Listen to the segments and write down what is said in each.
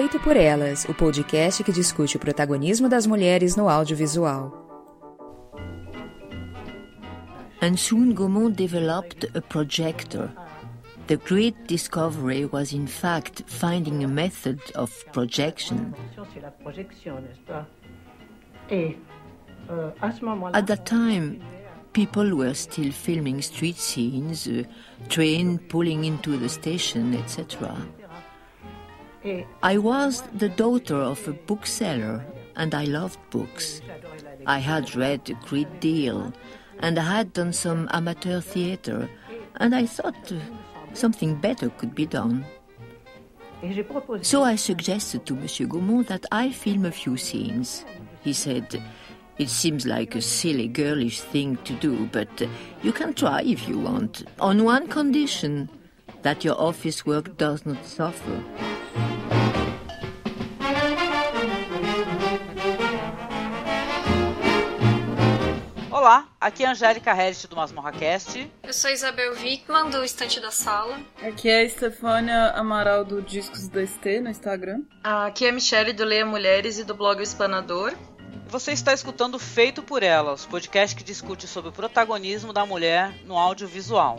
Feito por Elas, o podcast que discute o protagonismo das mulheres no audiovisual. And soon Gaumont developed a projector. The great discovery was in fact finding a method of projection. At that time, people were still filming street scenes, uh, train pulling into the station, etc. I was the daughter of a bookseller and I loved books. I had read a great deal and I had done some amateur theater and I thought something better could be done. So I suggested to Monsieur Gaumont that I film a few scenes. He said, It seems like a silly, girlish thing to do, but you can try if you want, on one condition that your office work does not suffer. Olá, aqui é a Angélica Harris do MasmorraCast. Eu sou Isabel Wickman, do Estante da Sala. Aqui é a Estefânia Amaral, do Discos do ST, no Instagram. Aqui é a Michelle, do Leia Mulheres e do blog O Espanador. Você está escutando Feito por Elas, podcast que discute sobre o protagonismo da mulher no audiovisual.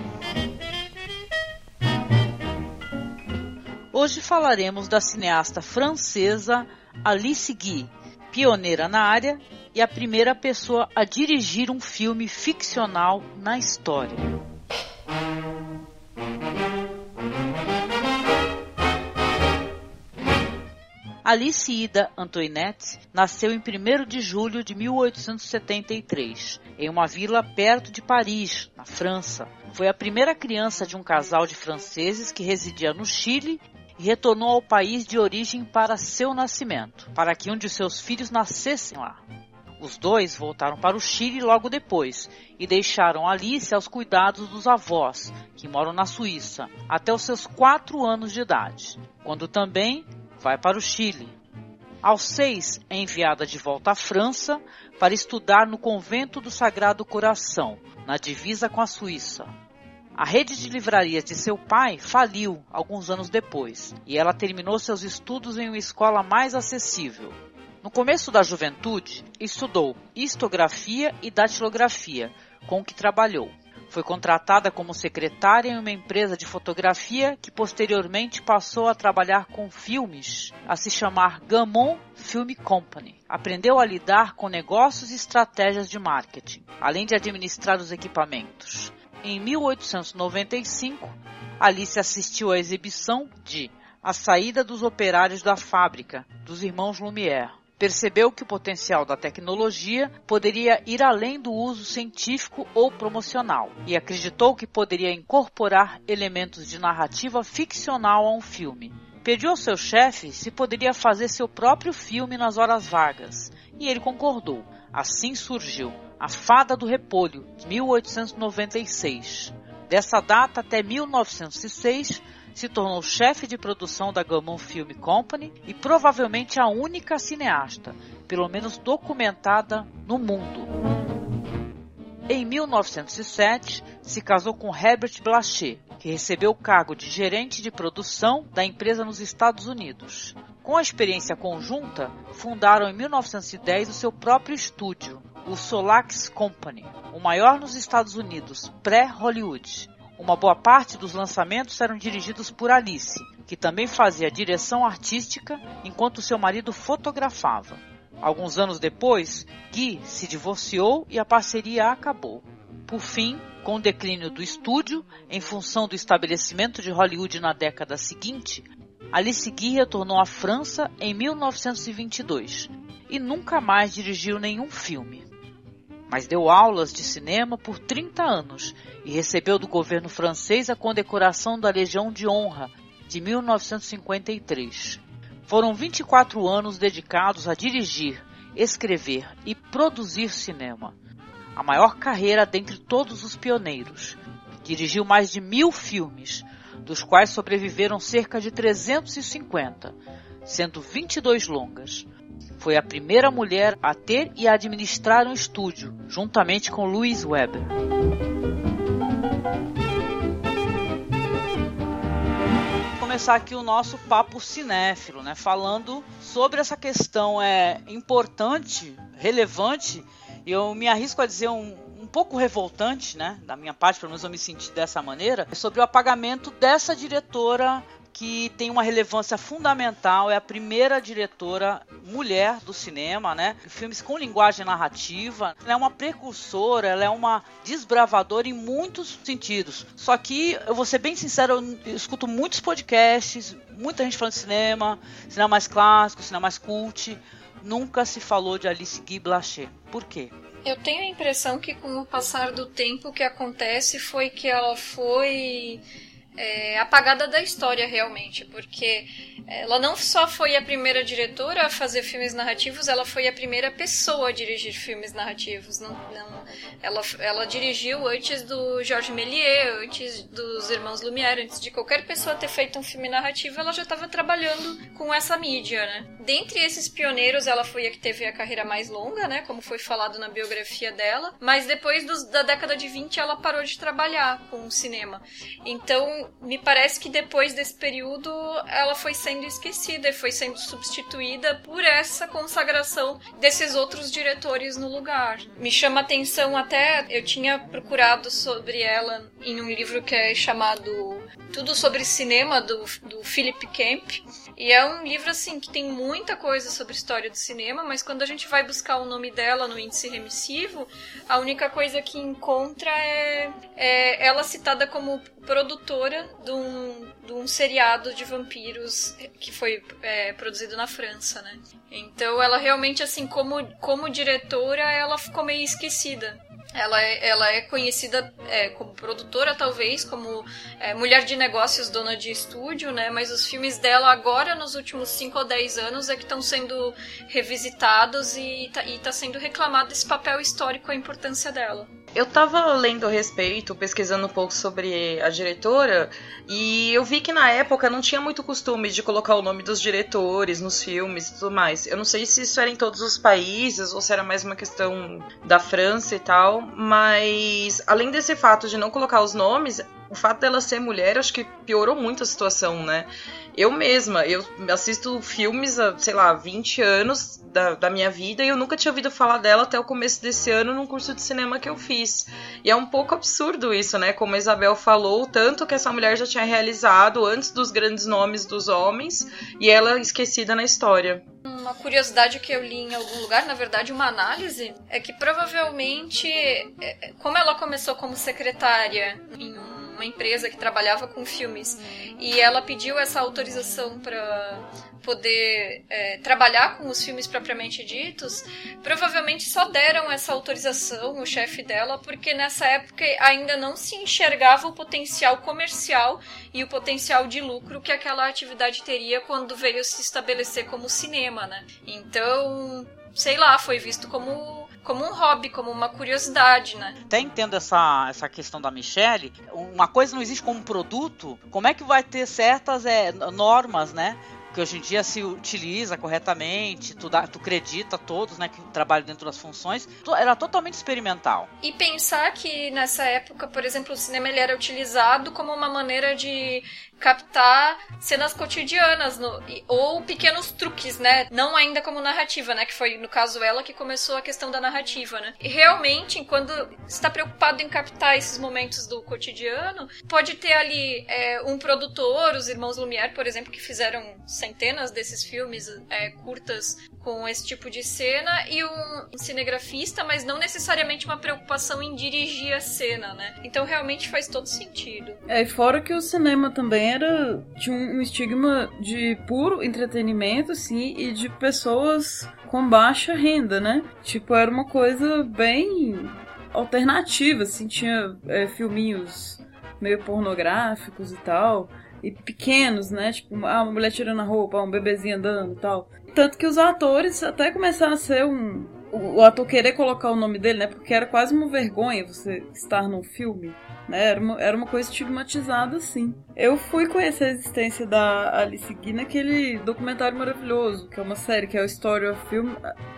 Hoje falaremos da cineasta francesa Alice Guy, pioneira na área e a primeira pessoa a dirigir um filme ficcional na história. Alice Ida Antoinette nasceu em 1 de julho de 1873, em uma vila perto de Paris, na França. Foi a primeira criança de um casal de franceses que residia no Chile retornou ao país de origem para seu nascimento, para que um de seus filhos nascesse lá. Os dois voltaram para o Chile logo depois e deixaram Alice aos cuidados dos avós, que moram na Suíça, até os seus quatro anos de idade, quando também vai para o Chile. Aos seis, é enviada de volta à França para estudar no convento do Sagrado Coração, na divisa com a Suíça. A rede de livrarias de seu pai faliu alguns anos depois e ela terminou seus estudos em uma escola mais acessível. No começo da juventude, estudou histografia e datilografia, com que trabalhou. Foi contratada como secretária em uma empresa de fotografia que posteriormente passou a trabalhar com filmes, a se chamar Gammon Film Company. Aprendeu a lidar com negócios e estratégias de marketing, além de administrar os equipamentos. Em 1895, Alice assistiu à exibição de A Saída dos Operários da Fábrica, dos irmãos Lumière percebeu que o potencial da tecnologia poderia ir além do uso científico ou promocional e acreditou que poderia incorporar elementos de narrativa ficcional a um filme. Pediu ao seu chefe se poderia fazer seu próprio filme nas horas vagas e ele concordou. Assim surgiu A Fada do Repolho, de 1896. Dessa data até 1906, se tornou chefe de produção da Gammon Film Company e provavelmente a única cineasta, pelo menos documentada, no mundo. Em 1907, se casou com Herbert Blanchet, que recebeu o cargo de gerente de produção da empresa nos Estados Unidos. Com a experiência conjunta, fundaram em 1910 o seu próprio estúdio, o Solax Company, o maior nos Estados Unidos, pré-Hollywood. Uma boa parte dos lançamentos eram dirigidos por Alice, que também fazia direção artística enquanto seu marido fotografava. Alguns anos depois, Guy se divorciou e a parceria acabou. Por fim, com o declínio do estúdio, em função do estabelecimento de Hollywood na década seguinte, Alice Guy retornou à França em 1922 e nunca mais dirigiu nenhum filme. Mas deu aulas de cinema por 30 anos e recebeu do governo francês a condecoração da Legião de Honra de 1953. Foram 24 anos dedicados a dirigir, escrever e produzir cinema. A maior carreira dentre todos os pioneiros. Dirigiu mais de mil filmes, dos quais sobreviveram cerca de 350, sendo 22 longas. Foi a primeira mulher a ter e administrar um estúdio, juntamente com Louis Weber. começar aqui o nosso papo cinéfilo, né? Falando sobre essa questão é importante, relevante, e eu me arrisco a dizer um, um pouco revoltante, né? Da minha parte, pelo menos eu me senti dessa maneira, sobre o apagamento dessa diretora que tem uma relevância fundamental, é a primeira diretora mulher do cinema, né? Filmes com linguagem narrativa. Ela é uma precursora, ela é uma desbravadora em muitos sentidos. Só que, eu vou ser bem sincero, eu escuto muitos podcasts, muita gente falando de cinema, cinema mais clássico, cinema mais cult. Nunca se falou de Alice Guy Blaché. Por quê? Eu tenho a impressão que com o passar do tempo o que acontece foi que ela foi é, apagada da história realmente, porque ela não só foi a primeira diretora a fazer filmes narrativos, ela foi a primeira pessoa a dirigir filmes narrativos. Não, não, ela, ela dirigiu antes do Georges Méliès, antes dos Irmãos Lumière, antes de qualquer pessoa ter feito um filme narrativo, ela já estava trabalhando com essa mídia, né? Dentre esses pioneiros, ela foi a que teve a carreira mais longa, né? Como foi falado na biografia dela, mas depois dos, da década de 20 ela parou de trabalhar com o cinema. Então, me parece que depois desse período ela foi sendo esquecida e foi sendo substituída por essa consagração desses outros diretores no lugar. Me chama atenção até, eu tinha procurado sobre ela em um livro que é chamado Tudo sobre Cinema, do, do Philip Kemp, e é um livro assim que tem muita coisa sobre história do cinema, mas quando a gente vai buscar o nome dela no índice remissivo, a única coisa que encontra é, é ela citada como produtora de um, de um seriado de vampiros que foi é, produzido na França, né? Então ela realmente, assim, como, como diretora, ela ficou meio esquecida. Ela é, ela é conhecida é, como produtora, talvez, como é, mulher de negócios, dona de estúdio, né? Mas os filmes dela agora, nos últimos 5 ou 10 anos, é que estão sendo revisitados e tá, e tá sendo reclamado esse papel histórico, a importância dela. Eu tava lendo a respeito, pesquisando um pouco sobre a diretora, e eu vi que na época não tinha muito costume de colocar o nome dos diretores nos filmes e tudo mais. Eu não sei se isso era em todos os países ou se era mais uma questão da França e tal, mas além desse fato de não colocar os nomes, o fato dela ser mulher acho que piorou muito a situação, né? Eu mesma, eu assisto filmes há, sei lá, 20 anos da, da minha vida e eu nunca tinha ouvido falar dela até o começo desse ano num curso de cinema que eu fiz. E é um pouco absurdo isso, né? Como a Isabel falou, tanto que essa mulher já tinha realizado antes dos grandes nomes dos homens e ela esquecida na história. Uma curiosidade que eu li em algum lugar, na verdade, uma análise, é que provavelmente, é, como ela começou como secretária em um uma empresa que trabalhava com filmes e ela pediu essa autorização para poder é, trabalhar com os filmes propriamente ditos, provavelmente só deram essa autorização, o chefe dela, porque nessa época ainda não se enxergava o potencial comercial e o potencial de lucro que aquela atividade teria quando veio se estabelecer como cinema, né? Então, sei lá, foi visto como como um hobby, como uma curiosidade, né? Até entendo essa, essa questão da Michelle. Uma coisa não existe como produto, como é que vai ter certas é, normas, né? que hoje em dia se utiliza corretamente, tu, dá, tu acredita todos, né, que trabalham dentro das funções, era totalmente experimental. E pensar que nessa época, por exemplo, o cinema ele era utilizado como uma maneira de captar cenas cotidianas no, ou pequenos truques, né? Não ainda como narrativa, né? Que foi, no caso, ela que começou a questão da narrativa, né? E realmente, quando está preocupado em captar esses momentos do cotidiano, pode ter ali é, um produtor, os irmãos Lumière, por exemplo, que fizeram centenas desses filmes é, curtas com esse tipo de cena e um cinegrafista, mas não necessariamente uma preocupação em dirigir a cena, né? Então realmente faz todo sentido. É, fora que o cinema também era tinha um estigma de puro entretenimento, assim, e de pessoas com baixa renda, né? Tipo, era uma coisa bem alternativa, assim, tinha é, filminhos meio pornográficos e tal e pequenos, né? Tipo, ah, uma mulher tirando a roupa, um bebezinho andando e tal. Tanto que os atores até começaram a ser um. O, ator querer colocar o nome dele, né? Porque era quase uma vergonha você estar num filme. Né? Era, uma, era uma coisa estigmatizada, assim. Eu fui conhecer a existência da Alice Guy naquele documentário maravilhoso, que é uma série, que é o Story of Film,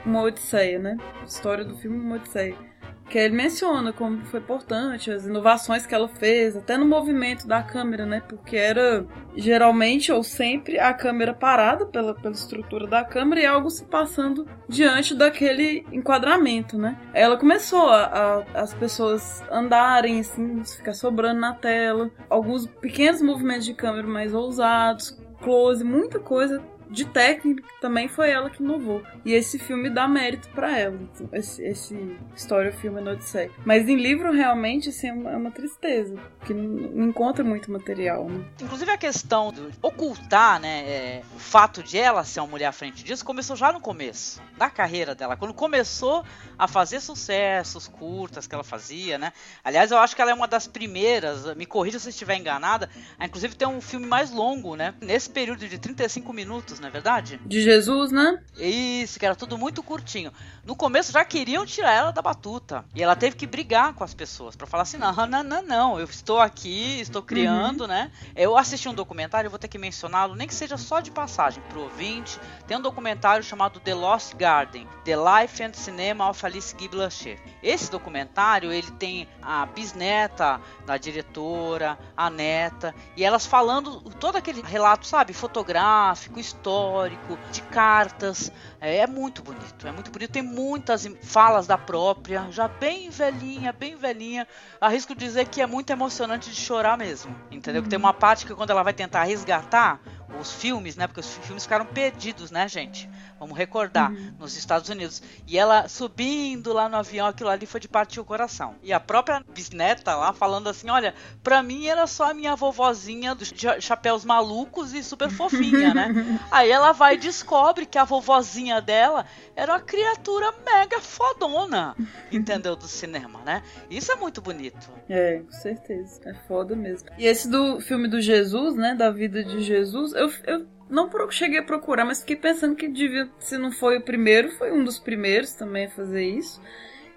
uma Odisseia, né? História do filme Uma Odisseia que ele menciona como foi importante, as inovações que ela fez, até no movimento da câmera, né? Porque era geralmente ou sempre a câmera parada pela, pela estrutura da câmera e algo se passando diante daquele enquadramento, né? Ela começou a, a as pessoas andarem assim, ficar sobrando na tela, alguns pequenos movimentos de câmera mais ousados, close, muita coisa de técnica também foi ela que inovou. E esse filme dá mérito para ela, esse, esse história filme no Odisseia. Mas em livro, realmente, assim, é uma, é uma tristeza, porque não encontra muito material, né? Inclusive a questão de ocultar, né, é, o fato de ela ser uma mulher à frente disso, começou já no começo da carreira dela. Quando começou a fazer sucessos curtas que ela fazia, né? Aliás, eu acho que ela é uma das primeiras, me corrija se estiver enganada, a inclusive tem um filme mais longo, né? Nesse período de 35 minutos, não é verdade? De Jesus, né? Isso, que era tudo muito curtinho. No começo já queriam tirar ela da batuta. E ela teve que brigar com as pessoas para falar assim: não, não, não, não, eu estou aqui, estou criando, uhum. né? Eu assisti um documentário, vou ter que mencioná-lo, nem que seja só de passagem pro ouvinte. Tem um documentário chamado The Lost Garden: The Life and Cinema of Alice Guy Blanchet. Esse documentário, ele tem a bisneta da diretora, a neta, e elas falando todo aquele relato, sabe, fotográfico, histórico histórico, de cartas. É, é, muito bonito, é muito bonito. Tem muitas falas da própria, já bem velhinha, bem velhinha. Arrisco dizer que é muito emocionante de chorar mesmo, entendeu? Uhum. Que tem uma parte que quando ela vai tentar resgatar os filmes, né? Porque os filmes ficaram perdidos, né, gente? Vamos recordar, uhum. nos Estados Unidos. E ela subindo lá no avião, aquilo ali foi de partir o coração. E a própria bisneta lá falando assim: olha, pra mim era só a minha vovozinha dos chapéus malucos e super fofinha, né? Aí ela vai e descobre que a vovozinha dela era uma criatura mega fodona, entendeu? Do cinema, né? Isso é muito bonito. É, com certeza. É foda mesmo. E esse do filme do Jesus, né? Da vida de Jesus, eu, eu não cheguei a procurar, mas fiquei pensando que devia, se não foi o primeiro, foi um dos primeiros também a fazer isso.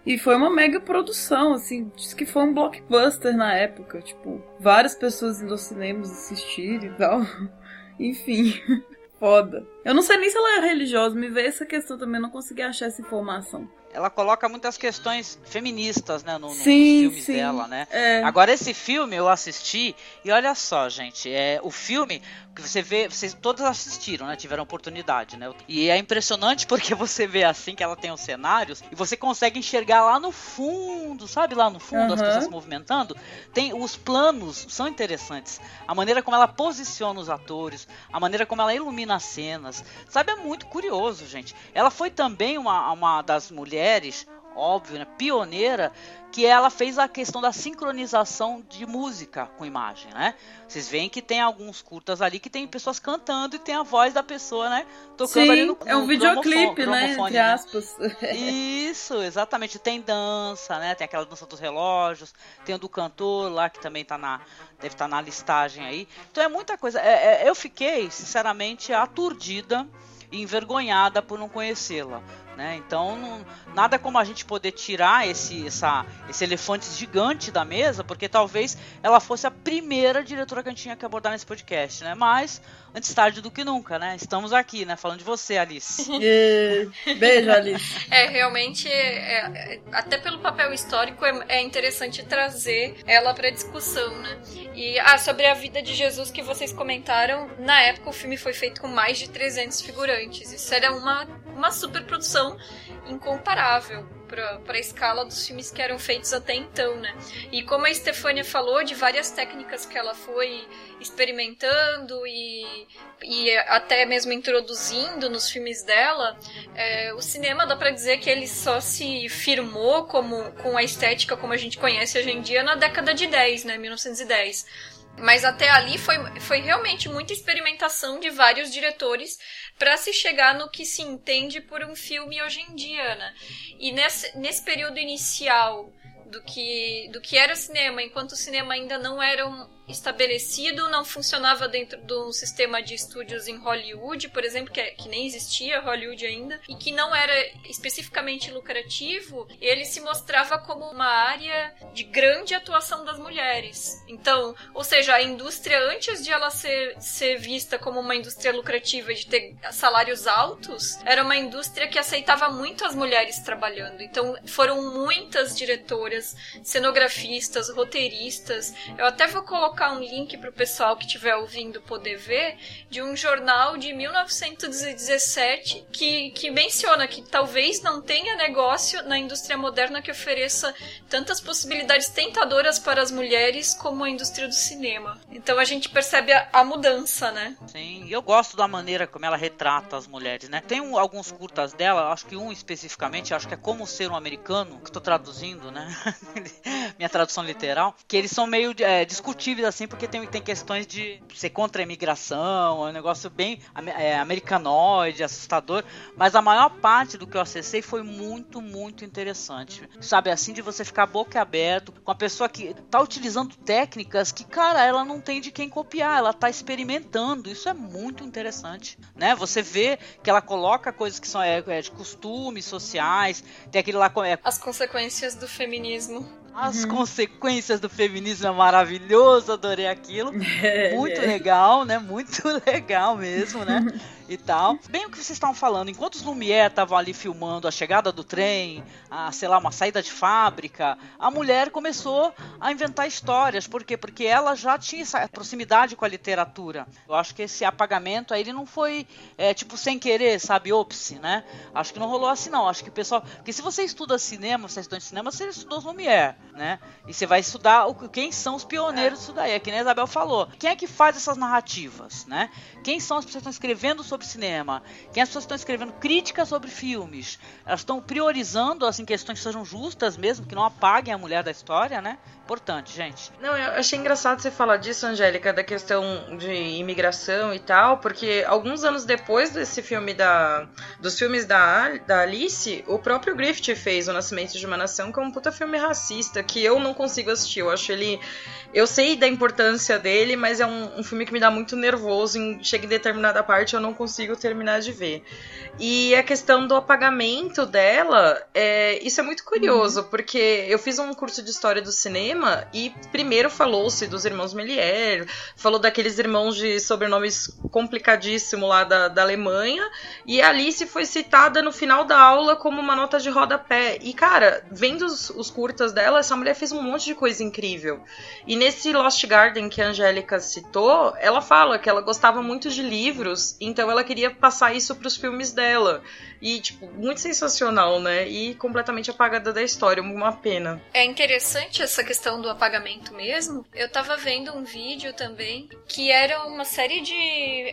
E foi uma mega produção, assim, diz que foi um blockbuster na época, tipo, várias pessoas indo aos cinemas assistir e tal. Enfim, foda. Eu não sei nem se ela é religiosa, me veio essa questão também, não consegui achar essa informação ela coloca muitas questões feministas, né, no, nos sim, filmes sim. dela, né? É. Agora esse filme eu assisti e olha só, gente, é o filme que você vê, vocês todos assistiram, né? Tiveram oportunidade, né? E é impressionante porque você vê assim que ela tem os cenários e você consegue enxergar lá no fundo, sabe lá no fundo uhum. as pessoas se movimentando. Tem os planos são interessantes, a maneira como ela posiciona os atores, a maneira como ela ilumina as cenas, sabe é muito curioso, gente. Ela foi também uma, uma das mulheres óbvio, né, pioneira, que ela fez a questão da sincronização de música com imagem, né? Vocês veem que tem alguns curtas ali que tem pessoas cantando e tem a voz da pessoa, né? Tocando Sim, ali no, no é um videoclipe, né? Entre né? aspas. Isso, exatamente. Tem dança, né? Tem aquela dança dos relógios, tem o do cantor lá que também tá na deve estar tá na listagem aí. Então é muita coisa. É, é, eu fiquei, sinceramente, aturdida e envergonhada por não conhecê-la. Né? Então, não, nada como a gente poder tirar esse, essa, esse elefante gigante da mesa, porque talvez ela fosse a primeira diretora que a gente tinha que abordar nesse podcast, né? Mas, antes tarde do que nunca, né? Estamos aqui, né? Falando de você, Alice. Beijo, Alice. É, realmente, é, é, até pelo papel histórico, é, é interessante trazer ela para discussão, né? E ah, sobre a vida de Jesus que vocês comentaram, na época o filme foi feito com mais de 300 figurantes. Isso era uma, uma super produção incomparável. para a escala dos filmes que eram feitos até então, né? E como a Stefania falou de várias técnicas que ela foi experimentando e, e até mesmo introduzindo nos filmes dela, é, o cinema dá para dizer que ele só se firmou como com a estética como a gente conhece hoje em dia na década de 10, né, 1910. Mas até ali foi, foi realmente muita experimentação de vários diretores para se chegar no que se entende por um filme hoje em dia, né? E nesse, nesse período inicial do que, do que era o cinema, enquanto o cinema ainda não era um, estabelecido, não funcionava dentro de um sistema de estúdios em Hollywood, por exemplo, que, é, que nem existia Hollywood ainda, e que não era especificamente lucrativo, ele se mostrava como uma área de grande atuação das mulheres. Então, ou seja, a indústria, antes de ela ser, ser vista como uma indústria lucrativa e de ter salários altos, era uma indústria que aceitava muito as mulheres trabalhando. Então, foram muitas diretoras, cenografistas, roteiristas. Eu até vou colocar colocar um link para o pessoal que estiver ouvindo poder ver de um jornal de 1917 que, que menciona que talvez não tenha negócio na indústria moderna que ofereça tantas possibilidades tentadoras para as mulheres como a indústria do cinema. Então a gente percebe a, a mudança, né? Sim, eu gosto da maneira como ela retrata as mulheres, né? Tem um, alguns curtas dela, acho que um especificamente, acho que é Como Ser um Americano, que estou traduzindo, né? Minha tradução literal, que eles são meio é, discutíveis assim, porque tem, tem questões de ser contra a imigração, é um negócio bem é, americanoide, assustador. Mas a maior parte do que eu acessei foi muito, muito interessante. Sabe, assim, de você ficar boca aberto com a pessoa que tá utilizando técnicas que, cara, ela não tem de quem copiar, ela tá experimentando. Isso é muito interessante, né? Você vê que ela coloca coisas que são é, é de costumes sociais, tem aquele lá. É, As consequências do feminismo. As uhum. consequências do feminismo é maravilhoso, adorei aquilo. É, Muito é. legal, né? Muito legal mesmo, né? e tal. Bem o que vocês estavam falando, enquanto os Lumière estavam ali filmando a chegada do trem, a, sei lá, uma saída de fábrica, a mulher começou a inventar histórias. Por quê? Porque ela já tinha essa proximidade com a literatura. Eu acho que esse apagamento aí ele não foi, é, tipo, sem querer, sabe, ops, né? Acho que não rolou assim, não. Acho que o pessoal. Porque se você estuda cinema, você é estudante de cinema, você estudou os Lumière, né? E você vai estudar o, quem são os pioneiros disso daí. É que nem a Isabel falou. Quem é que faz essas narrativas, né? Quem são as pessoas que estão escrevendo sobre cinema, quem as pessoas estão escrevendo críticas sobre filmes, elas estão priorizando assim questões que sejam justas mesmo, que não apaguem a mulher da história, né? Importante, gente. Não, eu achei engraçado você falar disso, Angélica, da questão de imigração e tal, porque alguns anos depois desse filme da dos filmes da, da Alice, o próprio Griffith fez O Nascimento de uma Nação, que é um puta filme racista, que eu não consigo assistir. Eu acho ele eu sei da importância dele, mas é um, um filme que me dá muito nervoso. Em, chega em determinada parte, eu não consigo terminar de ver. E a questão do apagamento dela, é, isso é muito curioso, uhum. porque eu fiz um curso de história do cinema e primeiro falou-se dos irmãos Melier, falou daqueles irmãos de sobrenomes complicadíssimo lá da, da Alemanha, e a Alice foi citada no final da aula como uma nota de rodapé. E, cara, vendo os, os curtas dela, essa mulher fez um monte de coisa incrível. E nesse Lost Garden que a Angélica citou, ela fala que ela gostava muito de livros, então ela queria passar isso para os filmes dela. E, tipo, muito sensacional, né? E completamente apagada da história, uma pena. É interessante essa questão do apagamento mesmo. Eu tava vendo um vídeo também que era uma série de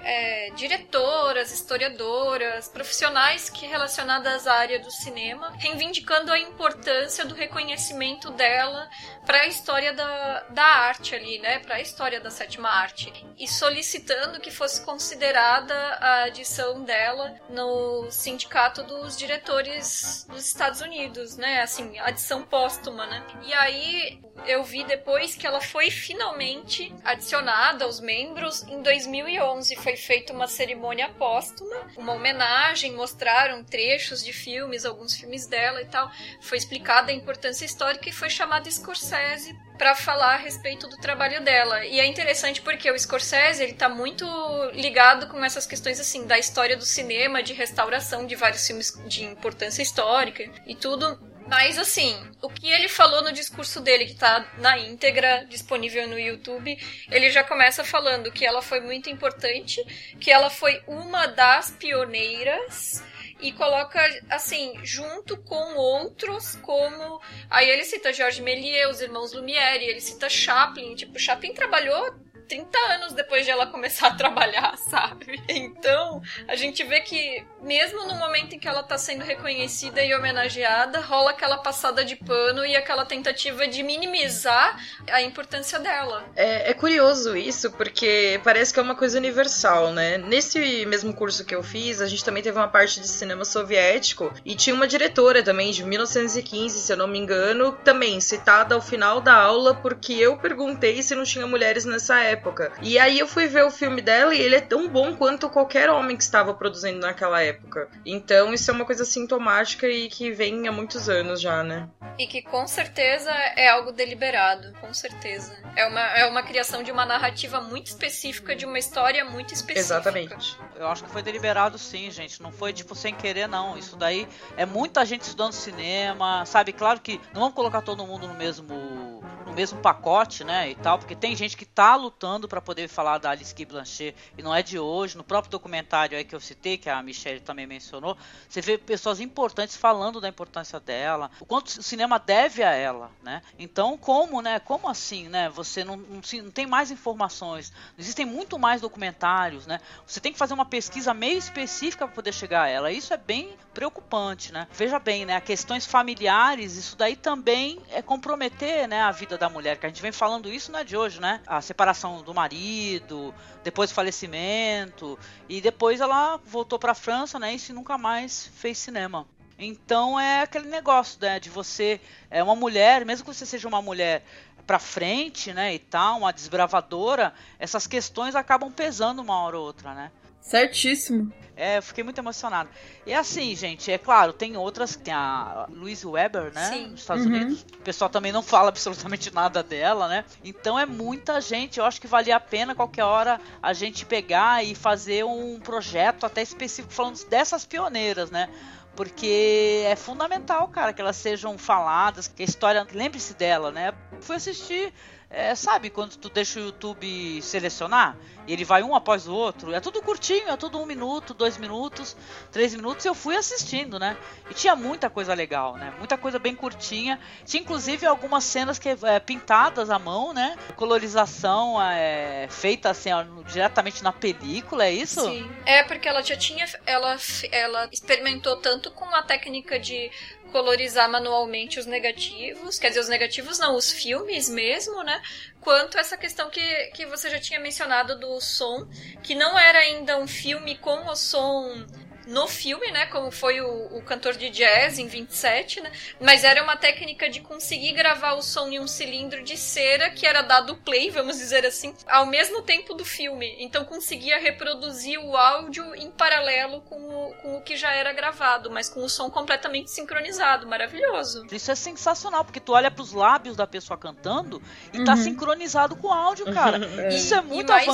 é, diretoras, historiadoras, profissionais que relacionadas à área do cinema, reivindicando a importância do reconhecimento dela para a história da, da arte ali, né? Para a história da sétima arte. E solicitando que fosse considerada a adição dela no sindicato dos diretores dos Estados Unidos, né? Assim, adição póstuma, né? E aí eu vi depois que ela foi finalmente adicionada aos membros em 2011. Foi feita uma cerimônia póstuma, uma homenagem, mostraram trechos de filmes, alguns filmes dela e tal. Foi explicada a importância histórica e foi chamada Scorsese para falar a respeito do trabalho dela. E é interessante porque o Scorsese, ele tá muito ligado com essas questões assim da história do cinema, de restauração de vários filmes de importância histórica e tudo. Mas assim, o que ele falou no discurso dele, que tá na íntegra, disponível no YouTube, ele já começa falando que ela foi muito importante, que ela foi uma das pioneiras e coloca assim junto com outros como aí ele cita Georges Méliès, os irmãos Lumière, ele cita Chaplin, tipo Chaplin trabalhou 30 anos depois de ela começar a trabalhar, sabe? Então, a gente vê que, mesmo no momento em que ela tá sendo reconhecida e homenageada, rola aquela passada de pano e aquela tentativa de minimizar a importância dela. É, é curioso isso, porque parece que é uma coisa universal, né? Nesse mesmo curso que eu fiz, a gente também teve uma parte de cinema soviético e tinha uma diretora também, de 1915, se eu não me engano, também citada ao final da aula, porque eu perguntei se não tinha mulheres nessa época época. E aí eu fui ver o filme dela e ele é tão bom quanto qualquer homem que estava produzindo naquela época. Então isso é uma coisa sintomática e que vem há muitos anos já, né? E que com certeza é algo deliberado, com certeza. É uma, é uma criação de uma narrativa muito específica, de uma história muito específica. Exatamente. Eu acho que foi deliberado sim, gente. Não foi tipo sem querer, não. Isso daí é muita gente estudando cinema, sabe? Claro que não vamos colocar todo mundo no mesmo no mesmo pacote, né, e tal, porque tem gente que tá lutando para poder falar da Alice Guy Blanchet e não é de hoje. No próprio documentário aí que eu citei, que a Michelle também mencionou, você vê pessoas importantes falando da importância dela, o quanto o cinema deve a ela, né? Então, como, né, como assim, né, você não, não, não tem mais informações, existem muito mais documentários, né? Você tem que fazer uma pesquisa meio específica para poder chegar a ela. Isso é bem preocupante, né? Veja bem, né, questões familiares, isso daí também é comprometer, né, a vida da mulher, que a gente vem falando isso não é de hoje, né? A separação do marido, depois o falecimento, e depois ela voltou para a França, né? E nunca mais fez cinema. Então é aquele negócio, né, de você é uma mulher, mesmo que você seja uma mulher para frente, né, e tal, uma desbravadora, essas questões acabam pesando uma hora ou outra, né? Certíssimo. É, eu fiquei muito emocionado. E assim, gente, é claro, tem outras, tem a Louise Weber, né? Sim. Nos Estados uhum. Unidos. O pessoal também não fala absolutamente nada dela, né? Então é muita gente. Eu acho que valia a pena qualquer hora a gente pegar e fazer um projeto até específico falando dessas pioneiras, né? porque é fundamental, cara, que elas sejam faladas, que a história lembre-se dela, né? Fui assistir é, sabe quando tu deixa o YouTube selecionar e ele vai um após o outro? É tudo curtinho, é tudo um minuto, dois minutos, três minutos. Eu fui assistindo, né? E tinha muita coisa legal, né? Muita coisa bem curtinha. Tinha inclusive algumas cenas que é, pintadas à mão, né? Colorização é, feita assim ó, diretamente na película, é isso? Sim. É porque ela já tinha, ela, ela experimentou tanto com a técnica de colorizar manualmente os negativos, quer dizer, os negativos não, os filmes mesmo, né? Quanto essa questão que, que você já tinha mencionado do som, que não era ainda um filme com o som no filme, né? Como foi o, o, cantor de jazz em 27, né? Mas era uma técnica de conseguir gravar o som em um cilindro de cera que era dado play, vamos dizer assim, ao mesmo tempo do filme. Então conseguia reproduzir o áudio em paralelo com o, com o que já era gravado, mas com o som completamente sincronizado. Maravilhoso. Isso é sensacional, porque tu olha pros lábios da pessoa cantando e tá uhum. tá sincronizado com o áudio, cara. É. Isso é muito mais...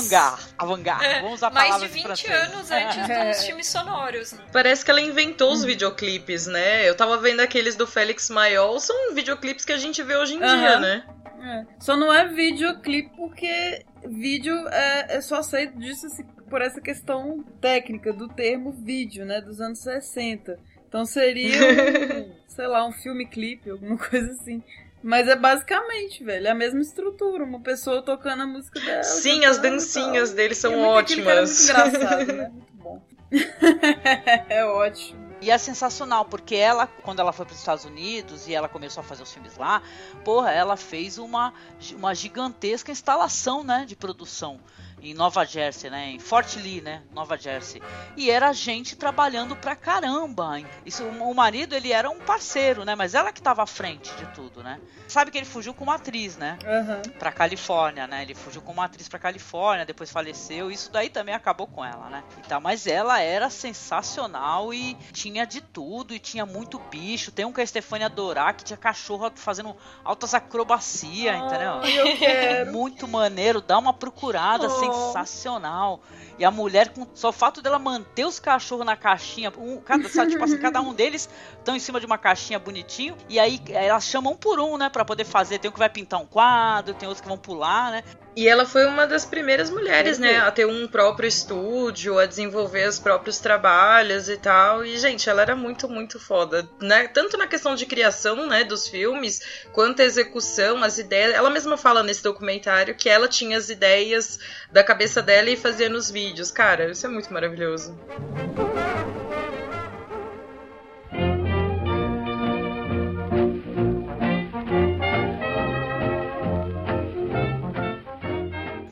avant-garde. É, Vamos usar Mais de 20 anos antes é. dos filmes sonoros. Parece que ela inventou os hum. videoclipes, né? Eu tava vendo aqueles do Félix Maiol, são videoclipes que a gente vê hoje em dia, né? É. Só não é videoclipe porque vídeo é, é só aceito disso assim, por essa questão técnica do termo vídeo, né? Dos anos 60. Então seria, um, sei lá, um filme clipe, alguma coisa assim. Mas é basicamente, velho, é a mesma estrutura. Uma pessoa tocando a música dela. Sim, as dancinhas deles são ótimas. É muito engraçado, né? Muito bom. é ótimo. E é sensacional, porque ela, quando ela foi para os Estados Unidos e ela começou a fazer os filmes lá, porra, ela fez uma, uma gigantesca instalação, né, de produção em Nova Jersey, né? Em Fort Lee, né? Nova Jersey. E era gente trabalhando pra caramba. Isso, o marido, ele era um parceiro, né? Mas ela que tava à frente de tudo, né? Sabe que ele fugiu com uma atriz, né? Uhum. Pra Califórnia, né? Ele fugiu com uma atriz pra Califórnia, depois faleceu. Isso daí também acabou com ela, né? Então, mas ela era sensacional e tinha de tudo. E tinha muito bicho. Tem um que a Stefania Dorá, que tinha cachorro fazendo altas acrobacias, oh, entendeu? Muito maneiro. Dá uma procurada, oh. assim sensacional. E a mulher, com só o fato dela manter os cachorros na caixinha, um, cada, sabe, tipo assim, cada um deles estão em cima de uma caixinha bonitinho, e aí elas chamam um por um, né, para poder fazer. Tem um que vai pintar um quadro, tem outros que vão pular, né? E ela foi uma das primeiras mulheres, né, a ter um próprio estúdio, a desenvolver os próprios trabalhos e tal. E, gente, ela era muito, muito foda, né? Tanto na questão de criação, né, dos filmes, quanto a execução, as ideias. Ela mesma fala nesse documentário que ela tinha as ideias da cabeça dela e fazia nos vídeos. Cara, isso é muito maravilhoso.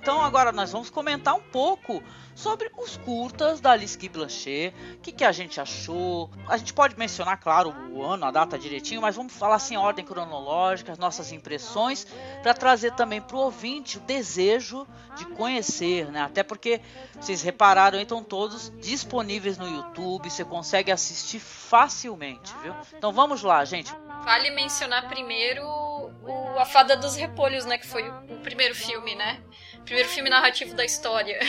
Então agora nós vamos comentar um pouco sobre os curtas da Alice Guy Blanchet, o que, que a gente achou. A gente pode mencionar, claro, o ano, a data direitinho, mas vamos falar assim, em ordem cronológica, as nossas impressões, para trazer também para o ouvinte o desejo de conhecer, né? Até porque vocês repararam, então todos disponíveis no YouTube, você consegue assistir facilmente, viu? Então vamos lá, gente. Vale mencionar primeiro o A Fada dos Repolhos, né? Que foi o primeiro filme, né? Primeiro filme narrativo da história.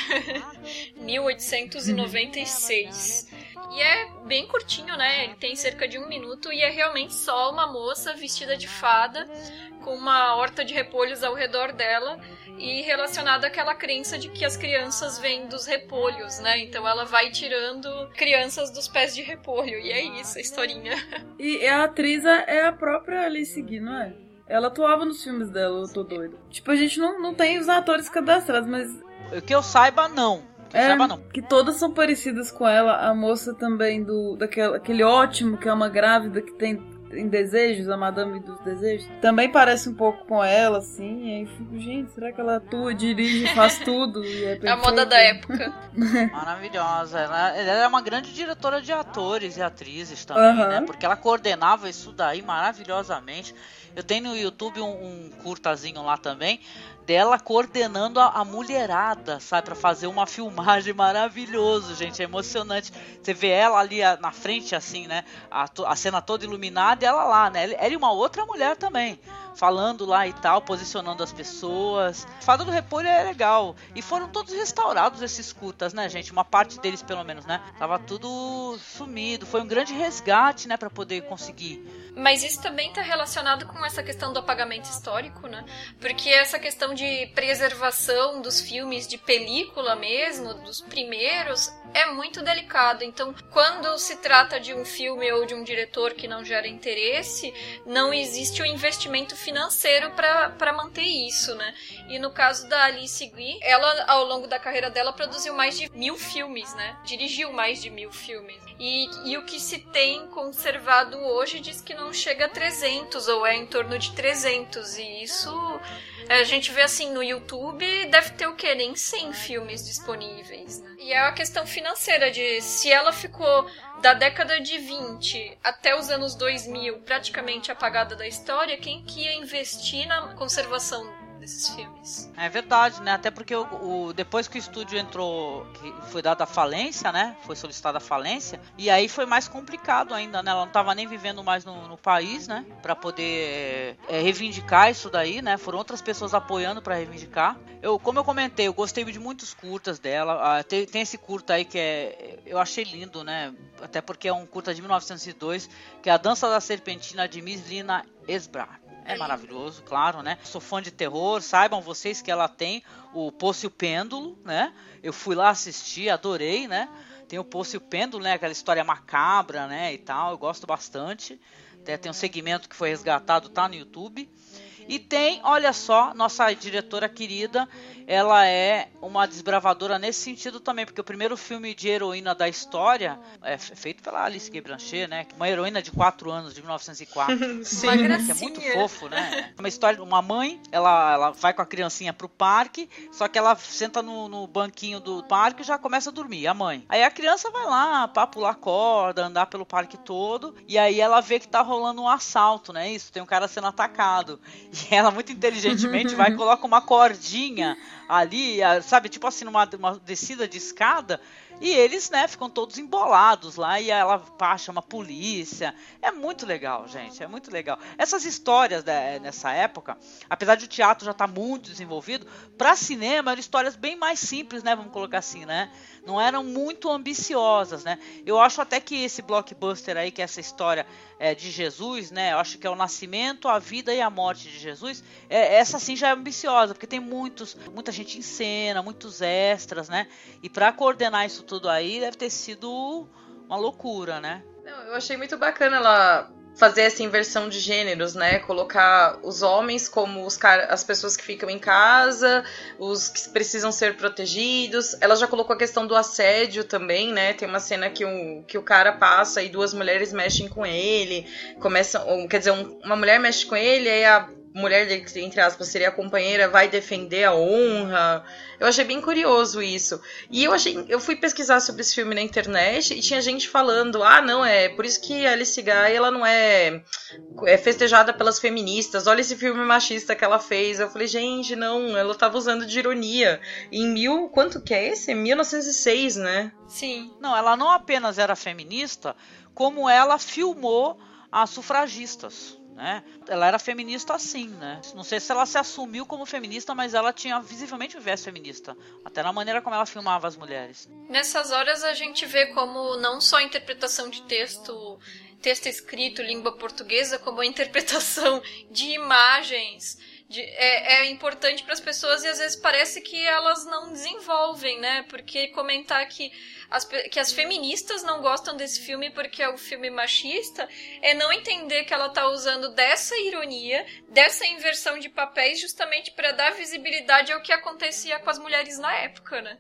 1896. E é bem curtinho, né? Ele tem cerca de um minuto e é realmente só uma moça vestida de fada com uma horta de repolhos ao redor dela e relacionada àquela crença de que as crianças vêm dos repolhos, né? Então ela vai tirando crianças dos pés de repolho. E é isso, a historinha. E a atriz é a própria Alice Guy, não é? Ela atuava nos filmes dela, eu tô doido. Tipo, a gente não, não tem os atores cadastrados, mas. Que eu saiba, não. Que, é, saiba, não. que todas são parecidas com ela. A moça também do. daquele aquele ótimo que é uma grávida que tem em Desejos, a Madame dos Desejos, também parece um pouco com ela, assim. E aí eu fico, gente, será que ela atua, dirige, faz tudo? E é, é a moda da época. Maravilhosa. Ela, ela é uma grande diretora de atores e atrizes também, né? Porque ela coordenava isso daí maravilhosamente. Eu tenho no YouTube um, um curtazinho lá também dela coordenando a, a mulherada, sabe, Pra fazer uma filmagem maravilhoso, gente, é emocionante. Você vê ela ali a- na frente assim, né, a, a cena toda iluminada e ela lá, né? Ela e uma outra mulher também, falando lá e tal, posicionando as pessoas. Fada do Repolho é legal. E foram todos restaurados esses curtas, né, gente? Uma parte deles pelo menos, né? Tava tudo sumido. Foi um grande resgate, né, Pra poder conseguir Mas isso também está relacionado com essa questão do apagamento histórico, né? Porque essa questão de preservação dos filmes de película mesmo, dos primeiros, é muito delicado. Então, quando se trata de um filme ou de um diretor que não gera interesse, não existe o investimento financeiro para manter isso, né? E no caso da Alice Guy, ela, ao longo da carreira dela, produziu mais de mil filmes, né? Dirigiu mais de mil filmes. E, e o que se tem conservado hoje diz que não chega a 300, ou é em torno de 300. E isso a gente vê assim no YouTube, deve ter o quê? Nem 100 filmes disponíveis. Né? E é a questão financeira de se ela ficou da década de 20 até os anos 2000 praticamente apagada da história, quem que ia investir na conservação desses filmes? É verdade, né? Até porque o, o- depois que o estúdio entrou, foi dada a falência, né? Foi solicitada a falência, e aí foi mais complicado ainda, né? Ela não tava nem vivendo mais no, no país, né? Pra poder é, reivindicar isso daí, né? Foram outras pessoas apoiando pra reivindicar. Eu, como eu comentei, eu gostei de muitos curtas dela. Ah, tem, tem esse curta aí que é, eu achei lindo, né? Até porque é um curta de 1902, que é a Dança da Serpentina de Miss Lina Esbrar. É maravilhoso, claro, né? Sou fã de terror, saibam vocês que ela tem o Poço e o Pêndulo, né? Eu fui lá assistir, adorei, né? Tem o Poço e o Pêndulo, né? Aquela história macabra, né? E tal, eu gosto bastante. Tem um segmento que foi resgatado, tá no YouTube. E tem, olha só, nossa diretora querida, ela é uma desbravadora nesse sentido também, porque o primeiro filme de heroína da história é feito pela Alice Guy Blanchet, né? Uma heroína de 4 anos, de 1904. Sim. Uma Que é muito fofo, né? Uma história de uma mãe, ela, ela vai com a criancinha pro parque, só que ela senta no, no banquinho do parque e já começa a dormir, a mãe. Aí a criança vai lá, pra pular corda, andar pelo parque todo, e aí ela vê que tá rolando um assalto, né? Isso, tem um cara sendo atacado. E ela, muito inteligentemente, vai e coloca uma cordinha ali, sabe, tipo assim, numa uma descida de escada, E eles, né, ficam todos embolados lá e ela pá, chama a polícia. É muito legal, gente, é muito legal. Essas histórias né, nessa época, apesar de o teatro já estar tá muito desenvolvido, para cinema eram histórias bem mais simples, né, vamos colocar assim, né? Não eram muito ambiciosas, né? Eu acho até que esse blockbuster aí, que é essa história é, de Jesus, né? Eu acho que é o nascimento, a vida e a morte de Jesus. É, essa sim já é ambiciosa, porque tem muitos, muita gente em cena, muitos extras, né? E para coordenar isso tudo aí deve ter sido uma loucura, né? Não, eu achei muito bacana ela fazer essa inversão de gêneros, né? Colocar os homens como os as pessoas que ficam em casa, os que precisam ser protegidos. Ela já colocou a questão do assédio também, né? Tem uma cena que, um, que o cara passa e duas mulheres mexem com ele, começam, quer dizer, um, uma mulher mexe com ele, aí a mulher dele, que entre aspas seria a companheira, vai defender a honra. Eu achei bem curioso isso. E eu achei, eu fui pesquisar sobre esse filme na internet e tinha gente falando: "Ah, não, é por isso que Alice Guy ela não é, é festejada pelas feministas. Olha esse filme machista que ela fez". Eu falei: "Gente, não, ela tava usando de ironia". Em mil, quanto que é esse? 1906, né? Sim. Não, ela não apenas era feminista, como ela filmou as sufragistas né? Ela era feminista assim, né? Não sei se ela se assumiu como feminista, mas ela tinha visivelmente um viés feminista, até na maneira como ela filmava as mulheres. Nessas horas a gente vê como não só a interpretação de texto, texto escrito, língua portuguesa, como a interpretação de imagens de, é, é, importante para as pessoas e às vezes parece que elas não desenvolvem, né? Porque comentar que as, que as feministas não gostam desse filme porque é um filme machista é não entender que ela está usando dessa ironia, dessa inversão de papéis, justamente para dar visibilidade ao que acontecia com as mulheres na época, né?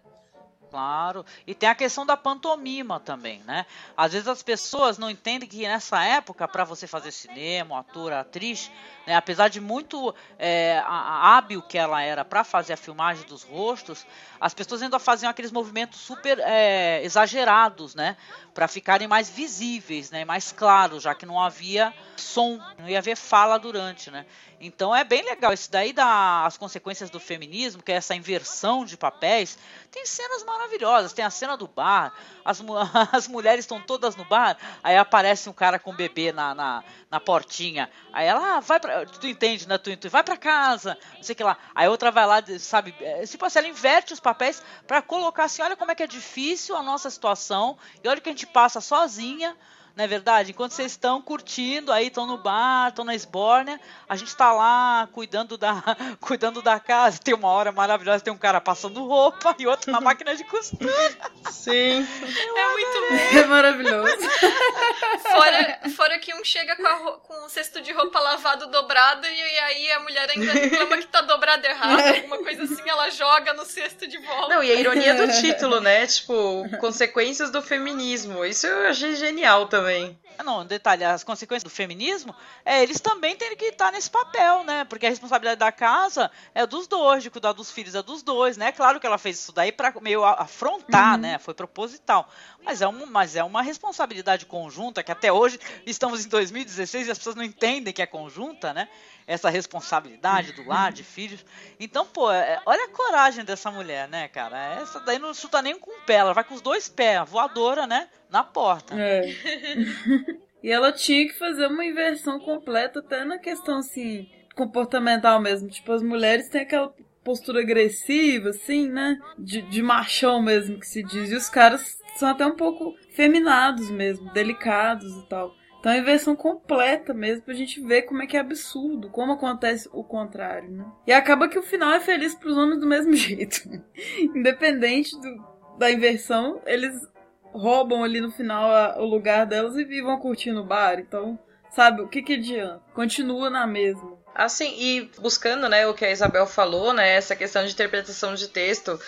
Claro. E tem a questão da pantomima também, né? Às vezes as pessoas não entendem que nessa época, para você fazer cinema, ator, atriz, né, apesar de muito é, hábil que ela era para fazer a filmagem dos rostos, as pessoas ainda faziam aqueles movimentos super é, exagerados, né? Para ficarem mais visíveis, né? Mais claros, já que não havia som, não ia haver fala durante, né? Então é bem legal. Isso daí dá as consequências do feminismo, que é essa inversão de papéis. Tem cenas maravilhosas. Tem a cena do bar, as, as mulheres estão todas no bar, aí aparece um cara com um bebê na, na, na portinha. Aí ela ah, vai pra. Tu entende, né? Tu, tu vai pra casa, não sei o que lá. Aí outra vai lá, sabe? É, tipo assim, ela inverte os papéis para colocar assim: olha como é que é difícil a nossa situação, e olha que a gente passa sozinha não é verdade? Enquanto vocês estão curtindo aí, estão no bar, estão na esbórnia, a gente está lá cuidando da, cuidando da casa. Tem uma hora maravilhosa, tem um cara passando roupa e outro na máquina de costura. Sim. é muito bom. É maravilhoso. Fora, fora que um chega com, a, com um cesto de roupa lavado dobrado e, e aí a mulher ainda reclama que tá dobrado errado, alguma coisa assim, ela joga no cesto de volta. Não, e a ironia do título, né? Tipo, consequências do feminismo. Isso eu achei genial também também. Ah, não, um detalhe, as consequências do feminismo, é, eles também têm que estar nesse papel, né? Porque a responsabilidade da casa é dos dois, de cuidar dos filhos é dos dois, né? Claro que ela fez isso daí para meio afrontar, uhum. né? Foi proposital. Mas é, um, mas é uma responsabilidade conjunta que até hoje estamos em 2016 e as pessoas não entendem que é conjunta, né? essa responsabilidade do lar, de filhos. Então, pô, é, olha a coragem dessa mulher, né, cara? Essa daí não chuta nem com o pé, ela vai com os dois pés, voadora, né? Na porta. É. e ela tinha que fazer uma inversão completa, até na questão, assim, comportamental mesmo. Tipo, as mulheres têm aquela postura agressiva, assim, né? De, de machão mesmo, que se diz. E os caras são até um pouco feminados mesmo, delicados e tal. Então é inversão completa mesmo pra gente ver como é que é absurdo, como acontece o contrário, né? E acaba que o final é feliz pros homens do mesmo jeito. Independente do, da inversão, eles roubam ali no final a, o lugar delas e vivam curtindo o bar. Então, sabe, o que que adianta? Continua na mesma. Assim, e buscando, né, o que a Isabel falou, né, essa questão de interpretação de texto,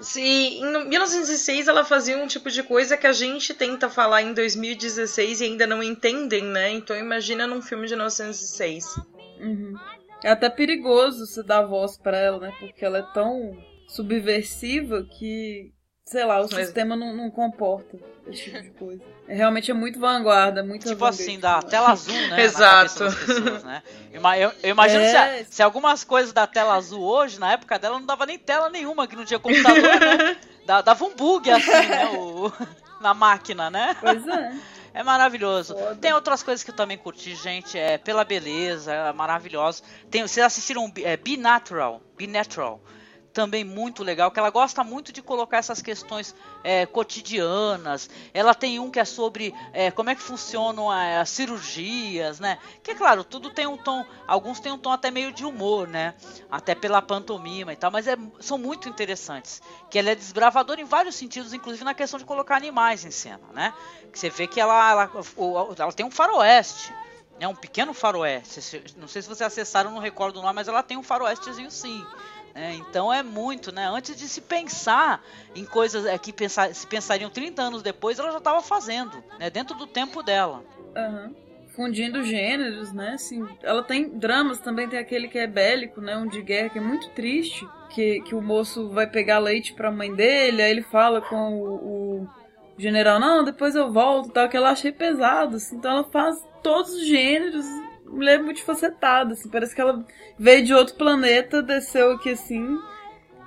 se em 1906 ela fazia um tipo de coisa que a gente tenta falar em 2016 e ainda não entendem, né? Então imagina num filme de 1906. Uhum. É até perigoso se dar voz para ela, né? Porque ela é tão subversiva que sei lá, o sistema não, não comporta esse tipo de coisa. É, realmente é muito vanguarda, muito Tipo assim, da tela azul, né? Exato. Pessoas, né? Eu, eu, imagino É. se, se algumas coisas da tela azul hoje, na época dela, não dava nem tela nenhuma, que não tinha computador, né? Da- Dava um bug assim, né? O, na máquina, né? Pois é. É maravilhoso. Tem outras coisas que eu também curti, gente. É pela beleza, é maravilhoso. Tem, vocês assistiram é, Be Natural? Be Natural. Também muito legal, que ela gosta muito de colocar essas questões é, cotidianas. Ela tem um que é sobre é, como é que funcionam é, as cirurgias, né? Que é claro, tudo tem um tom, alguns tem um tom até meio de humor, né? Até pela pantomima e tal, mas é, são muito interessantes. Que ela é desbravadora em vários sentidos, inclusive na questão de colocar animais em cena, né? Que você vê que ela, ela, ela tem um faroeste. né, um pequeno faroeste. Não sei se vocês acessaram, não recordo nome, mas ela tem um faroestezinho sim. Né, então é muito, né? Antes de se pensar em coisas é, que pensar, se pensariam 30 anos depois, ela já estava fazendo, né? Dentro do tempo dela. Aham. Fundindo gêneros, né? Assim, ela tem dramas, também tem aquele que é bélico, né? Um de guerra que é muito triste. Que, que o moço vai pegar leite pra mãe dele, aí ele fala com o, o general, não, depois eu volto, tal, que ela achei pesado, assim, então ela faz todos os gêneros, mulher multifacetada, assim, parece que ela veio de outro planeta, desceu aqui assim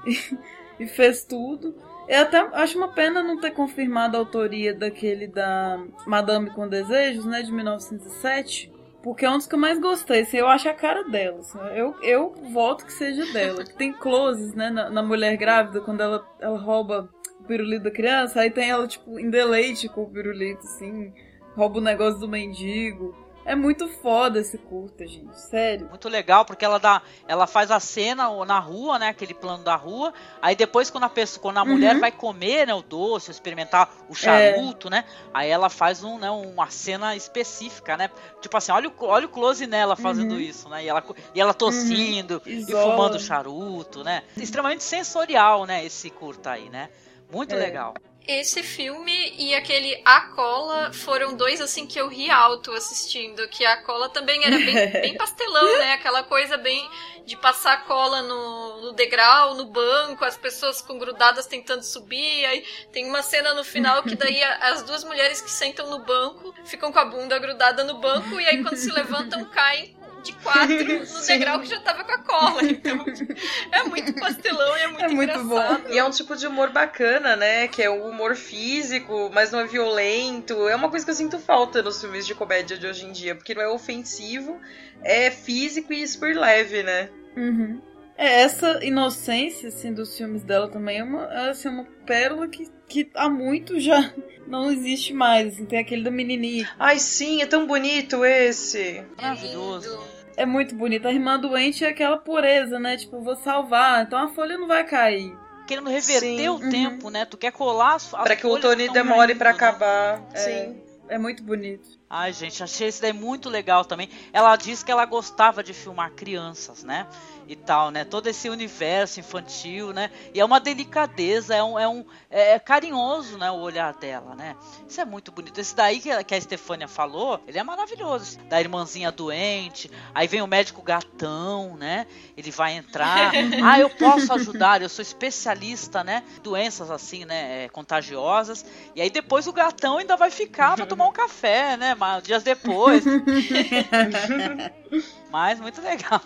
e, fez tudo. Eu até acho uma pena não ter confirmado a autoria daquele da Madame com Desejos, né, de 1907, porque é um dos que eu mais gostei, assim, eu acho a cara dela, assim, eu, eu voto que seja dela. Tem closes, né, na, na mulher grávida, quando ela, ela rouba o pirulito da criança, aí tem ela, tipo, em deleite com o pirulito, assim, rouba o negócio do mendigo. É muito foda esse curta, gente, sério. Muito legal, porque ela dá, ela faz a cena na rua, né, aquele plano da rua. Aí depois quando a pessoa, quando a mulher Uhum. vai comer, né, o doce, experimentar o charuto, né? Aí ela faz um, né, uma cena específica, né? Tipo assim, olha o, olha o close nela fazendo Uhum. isso, né? E ela, e ela tossindo e Isola. fumando charuto, né? Extremamente sensorial, né, esse curta aí, né? Muito É. legal. Esse filme e aquele A Cola foram dois assim que eu ri alto assistindo. Que a cola também era bem, bem pastelão, né? Aquela coisa bem de passar cola no, no degrau, no banco, as pessoas com grudadas tentando subir. Aí tem uma cena no final que daí as duas mulheres que sentam no banco ficam com a bunda grudada no banco e aí quando se levantam caem de quatro no Sim. degrau que já tava com a cola. Então é muito pastelão e é muito, engraçado. E é um tipo de humor bacana, né? Que é o humor físico, mas não é violento. É uma coisa que eu sinto falta nos filmes de comédia de hoje em dia, porque não é ofensivo, é físico e super leve, né? Uhum. É, essa inocência, assim, dos filmes dela também é uma, é, assim, uma pérola que, que há muito já não existe mais. Assim, tem aquele da menininha. Ai, sim, é tão bonito esse. Maravilhoso. É muito bonito. A irmã doente é aquela pureza, né? Tipo, vou salvar, então a folha não vai cair. Querendo reverter Sim. o Uhum. tempo, né? Tu quer colar as, Pra que o Tony demore caindo, pra né? acabar. É. Sim. É muito bonito. Ai, gente, achei esse daí muito legal também. Ela disse que ela gostava de filmar crianças, né? E tal, né? Todo esse universo infantil, né? E é uma delicadeza, é um, é um é carinhoso, né? O olhar dela, né? Isso é muito bonito. Esse daí que, a- que a Estefânia falou, ele é maravilhoso. Da irmãzinha doente, aí vem o médico gatão, né? Ele vai entrar. ah, eu posso ajudar, eu sou especialista, né? Doenças assim, né? é, contagiosas. E aí depois o gatão ainda vai ficar pra tomar um café, né? Mas dias depois. Mas muito legal.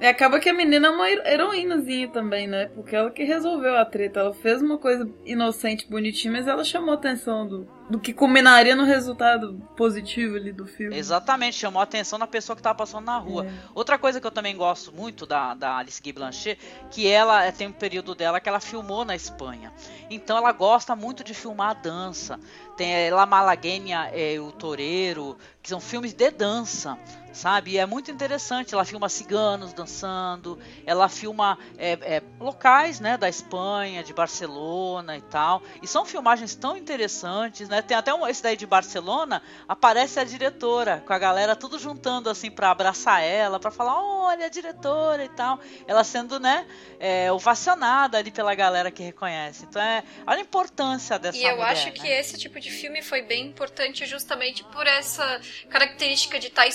E acaba que a menina é uma hero- heroínazinha também, né? Porque ela que resolveu a treta. Ela fez uma coisa inocente, bonitinha, mas ela chamou a atenção do, do que culminaria no resultado positivo ali do filme. Exatamente, chamou a atenção na pessoa que tava passando na rua. É. Outra coisa que eu também gosto muito da, da Alice Guy Blanchet, que ela é, tem um período dela que ela filmou na Espanha. Então ela gosta muito de filmar a dança. Tem é, La Malagueña e o Toreiro, que são filmes de dança, sabe? E é muito interessante. Ela filma ciganos dançando, ela filma é, é, locais, né, da Espanha, de Barcelona e tal. E são filmagens tão interessantes, né? Tem até um, esse daí de Barcelona, aparece a diretora, com a galera tudo juntando assim para abraçar ela, para falar, olha a diretora e tal. Ela sendo, né, é, ovacionada ali pela galera que reconhece. Então é, olha a importância dessa E eu mulher, acho né? que esse tipo de filme foi bem importante justamente por essa característica de estar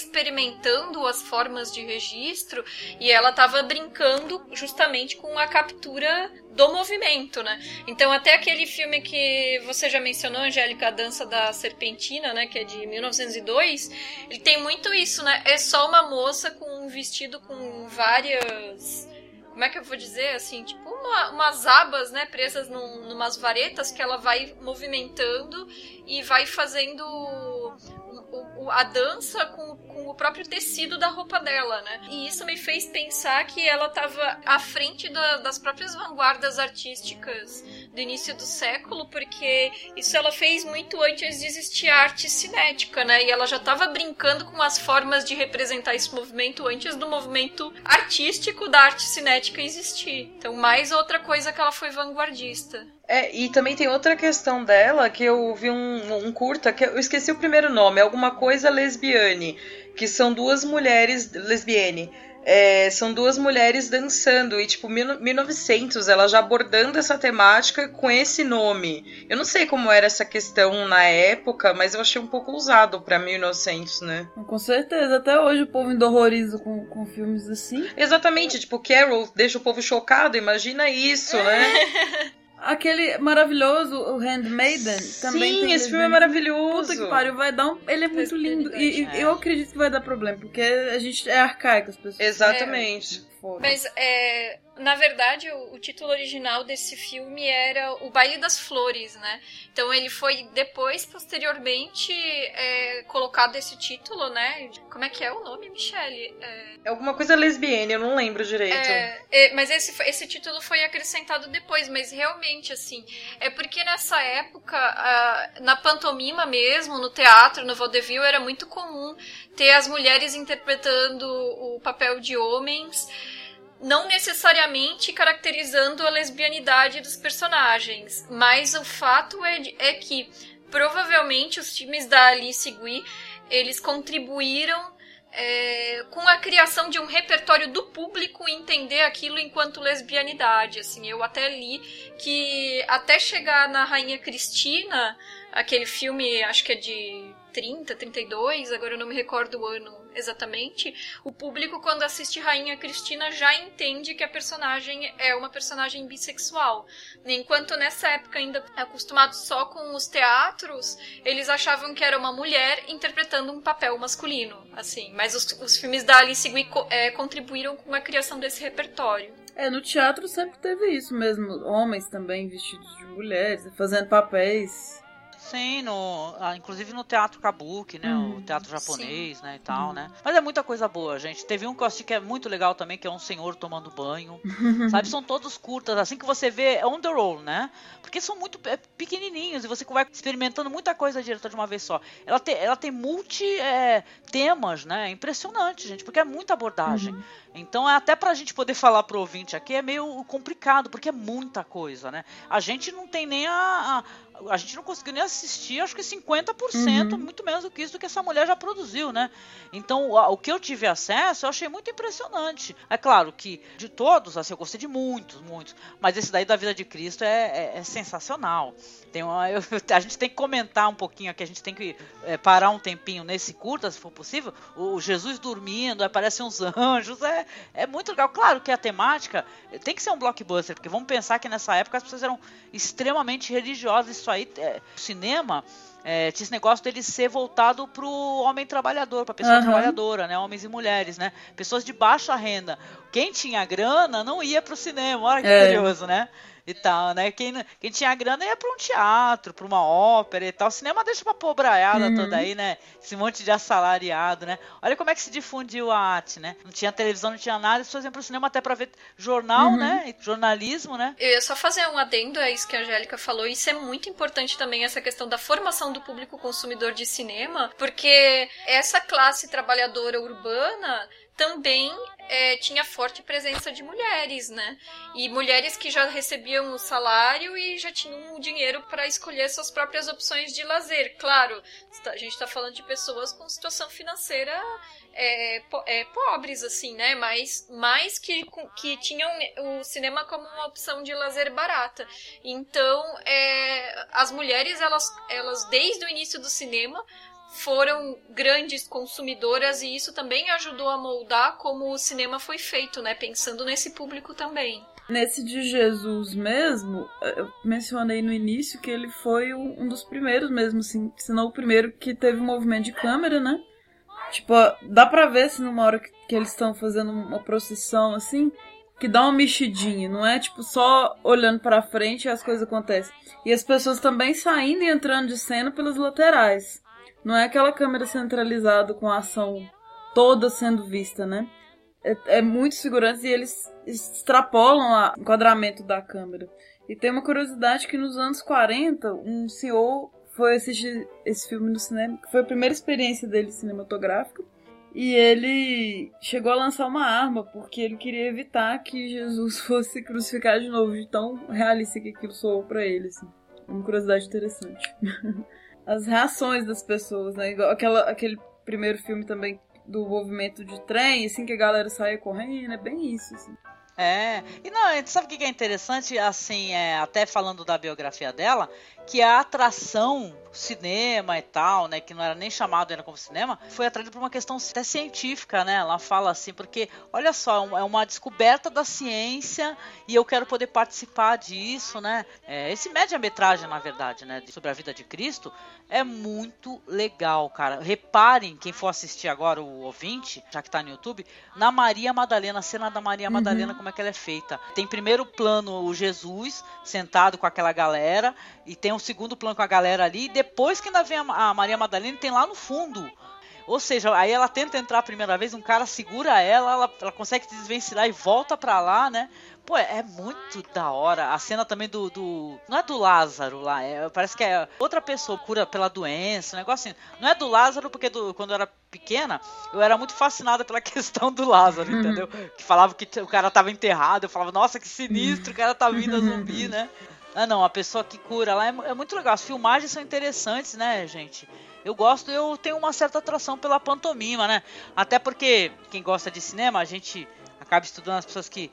movimentando as formas de registro e ela estava brincando justamente com a captura do movimento, né? Então até aquele filme que você já mencionou, Angélica, a Dança da Serpentina, né, que é de 1902, ele tem muito isso, né? É só uma moça com um vestido com várias como é que eu vou dizer assim, tipo uma, umas abas, né, presas num, numas varetas que ela vai movimentando e vai fazendo a dança com, com, o próprio tecido da roupa dela, né? E isso me fez pensar que ela estava à frente da, das próprias vanguardas artísticas do início do século, porque isso ela fez muito antes de existir a arte cinética, né? E ela já estava brincando com as formas de representar esse movimento antes do movimento artístico da arte cinética existir. Então, mais outra coisa que ela foi vanguardista. É, e também tem outra questão dela que eu vi um, um curta, que eu esqueci o primeiro nome, alguma coisa lesbiane, que são duas mulheres lesbiane. É, são duas mulheres dançando e tipo 1900 ela já abordando essa temática com esse nome. Eu não sei como era essa questão na época, mas eu achei um pouco usado para 1900, né? Com certeza, até hoje o povo ainda horroriza com, com filmes assim. Exatamente, tipo Carol deixa o povo chocado, imagina isso, né? Aquele maravilhoso, o Handmaiden, também Sim, tem esse filme é maravilhoso. Puta que pariu, vai dar um... Ele é muito lindo. E, e, eu acredito que vai dar problema, porque a gente é arcaico, as pessoas. Exatamente. É. Mas, é, na verdade, o, o, título original desse filme era O Baile das Flores, né? Então ele foi depois, posteriormente, é, colocado esse título, né? Como é que é o nome, Michelle? É, é alguma coisa lesbiana, eu não lembro direito. É, é, mas esse, esse título foi acrescentado depois, mas realmente, assim, é porque nessa época, na pantomima mesmo, no teatro, no vaudeville, era muito comum ter as mulheres interpretando o papel de homens não necessariamente caracterizando a lesbianidade dos personagens, mas o fato é, é que provavelmente os times da Alice Gui eles contribuíram é, com a criação de um repertório do público entender aquilo enquanto lesbianidade. Assim, eu até li que até chegar na Rainha Cristina, aquele filme, acho que é de 30, 32, agora eu não me recordo o ano exatamente, o público, quando assiste Rainha Cristina, já entende que a personagem é uma personagem bissexual. Enquanto nessa época, ainda acostumado só com os teatros, eles achavam que era uma mulher interpretando um papel masculino, assim. Mas os, os filmes da Alice Guy é, contribuíram com a criação desse repertório. É, no teatro sempre teve isso mesmo. Homens também vestidos de mulheres, fazendo papéis Sim, no, ah, inclusive no teatro kabuki, né? Hum, o teatro japonês, sim. né? E tal, hum. né? Mas é muita coisa boa, gente. Teve um que eu assisti que é muito legal também, que é um senhor tomando banho. sabe? São todos curtas, assim que você vê é on the roll, né? Porque são muito é, pequenininhos e você vai experimentando muita coisa direto de uma vez só. Ela tem, ela tem multi é, temas, né? É impressionante, gente, porque é muita abordagem. Uhum. Então, até pra gente poder falar pro ouvinte aqui é meio complicado, porque é muita coisa, né? A gente não tem nem a, a gente não conseguiu nem assistir, acho que 50%, uhum. muito menos do que isso do que essa mulher já produziu, né? Então, o que eu tive acesso, eu achei muito impressionante. É claro que de todos, assim, eu gostei de muitos, muitos, mas esse daí da vida de Cristo é, é, é sensacional. Tem uma, eu, a gente tem que comentar um pouquinho aqui, a gente tem que é, parar um tempinho nesse curta, se for possível. O Jesus dormindo, aparecem uns anjos, é, é muito legal. Claro que a temática tem que ser um blockbuster, porque vamos pensar que nessa época as pessoas eram extremamente religiosas, isso aí, é, cinema é, tinha esse negócio dele ser voltado pro homem trabalhador, pra pessoa uhum. trabalhadora, né? Homens e mulheres, né? Pessoas de baixa renda. Quem tinha grana não ia pro cinema, olha que é. curioso, né? e tal, né? Quem, quem tinha grana ia pra um teatro, pra uma ópera e tal. O cinema deixa pra pobraiada uhum. toda aí, né? Esse monte de assalariado, né? Olha como é que se difundiu a arte, né? Não tinha televisão, não tinha nada, as pessoas iam pro cinema até pra ver jornal, uhum. né? Jornalismo, né? Eu ia só fazer um adendo a isso que a Angélica falou. Isso é muito importante também, essa questão da formação do público consumidor de cinema, porque essa classe trabalhadora urbana também é, tinha forte presença de mulheres, né? E mulheres que já recebiam o salário e já tinham o dinheiro para escolher suas próprias opções de lazer. Claro, a gente está falando de pessoas com situação financeira é, é, pobres, assim, né? Mas mais que, que tinham o cinema como uma opção de lazer barata. Então, é, as mulheres, elas, elas desde o início do cinema foram grandes consumidoras e isso também ajudou a moldar como o cinema foi feito, né? Pensando nesse público também. Nesse de Jesus mesmo, eu mencionei no início que ele foi um dos primeiros mesmo, assim, se não o primeiro que teve um movimento de câmera, né? Tipo, dá pra ver se assim, numa hora que, que eles estão fazendo uma procissão assim, que dá uma mexidinha, não é tipo só olhando para frente e as coisas acontecem. E as pessoas também saindo e entrando de cena pelas laterais. Não é aquela câmera centralizada com a ação toda sendo vista, né? É, é figurantes e eles extrapolam o enquadramento da câmera. E tem uma curiosidade que nos anos 40, um senhor foi assistir esse filme no cinema, que foi a primeira experiência dele cinematográfica. E ele chegou a lançar uma arma porque ele queria evitar que Jesus fosse crucificado de novo, de tão realista que aquilo soou para ele. Assim. Uma curiosidade interessante. As reações das pessoas, né? Igual aquela, aquele primeiro filme também do movimento de trem, assim, que a galera saia correndo, é bem isso, assim. É, e não, sabe o que é interessante, assim, é, até falando da biografia dela, que a atração cinema e tal, né, que não era nem chamado ainda como cinema, foi atraído por uma questão até científica, né? Ela fala assim, porque olha só, é uma descoberta da ciência e eu quero poder participar disso, né? É, esse média-metragem, na verdade, né, sobre a vida de Cristo, é muito legal, cara. Reparem, quem for assistir agora, o ouvinte, já que tá no YouTube, na Maria Madalena, a cena da Maria uhum. Madalena, como é que ela é feita. Tem primeiro plano o Jesus sentado com aquela galera e tem um segundo plano com a galera ali, e depois que ainda vem a, Maria Madalena, tem lá no fundo. Ou seja, aí ela tenta entrar a primeira vez, um cara segura ela, ela, ela consegue se desvencilhar e volta pra lá, né? Pô, é muito da hora. A cena também do. do não é do Lázaro lá, é, parece que é outra pessoa cura pela doença, um negócio assim. Não é do Lázaro, porque do, quando eu era pequena, eu era muito fascinada pela questão do Lázaro, entendeu? Que falava que o cara tava enterrado, eu falava, nossa, que sinistro, o cara tá vindo a zumbi, né? Ah, não, a pessoa que cura lá é, é, muito legal. As filmagens são interessantes, né, gente? Eu gosto, eu tenho uma certa atração pela pantomima, né? Até porque quem gosta de cinema, a gente acaba estudando as pessoas que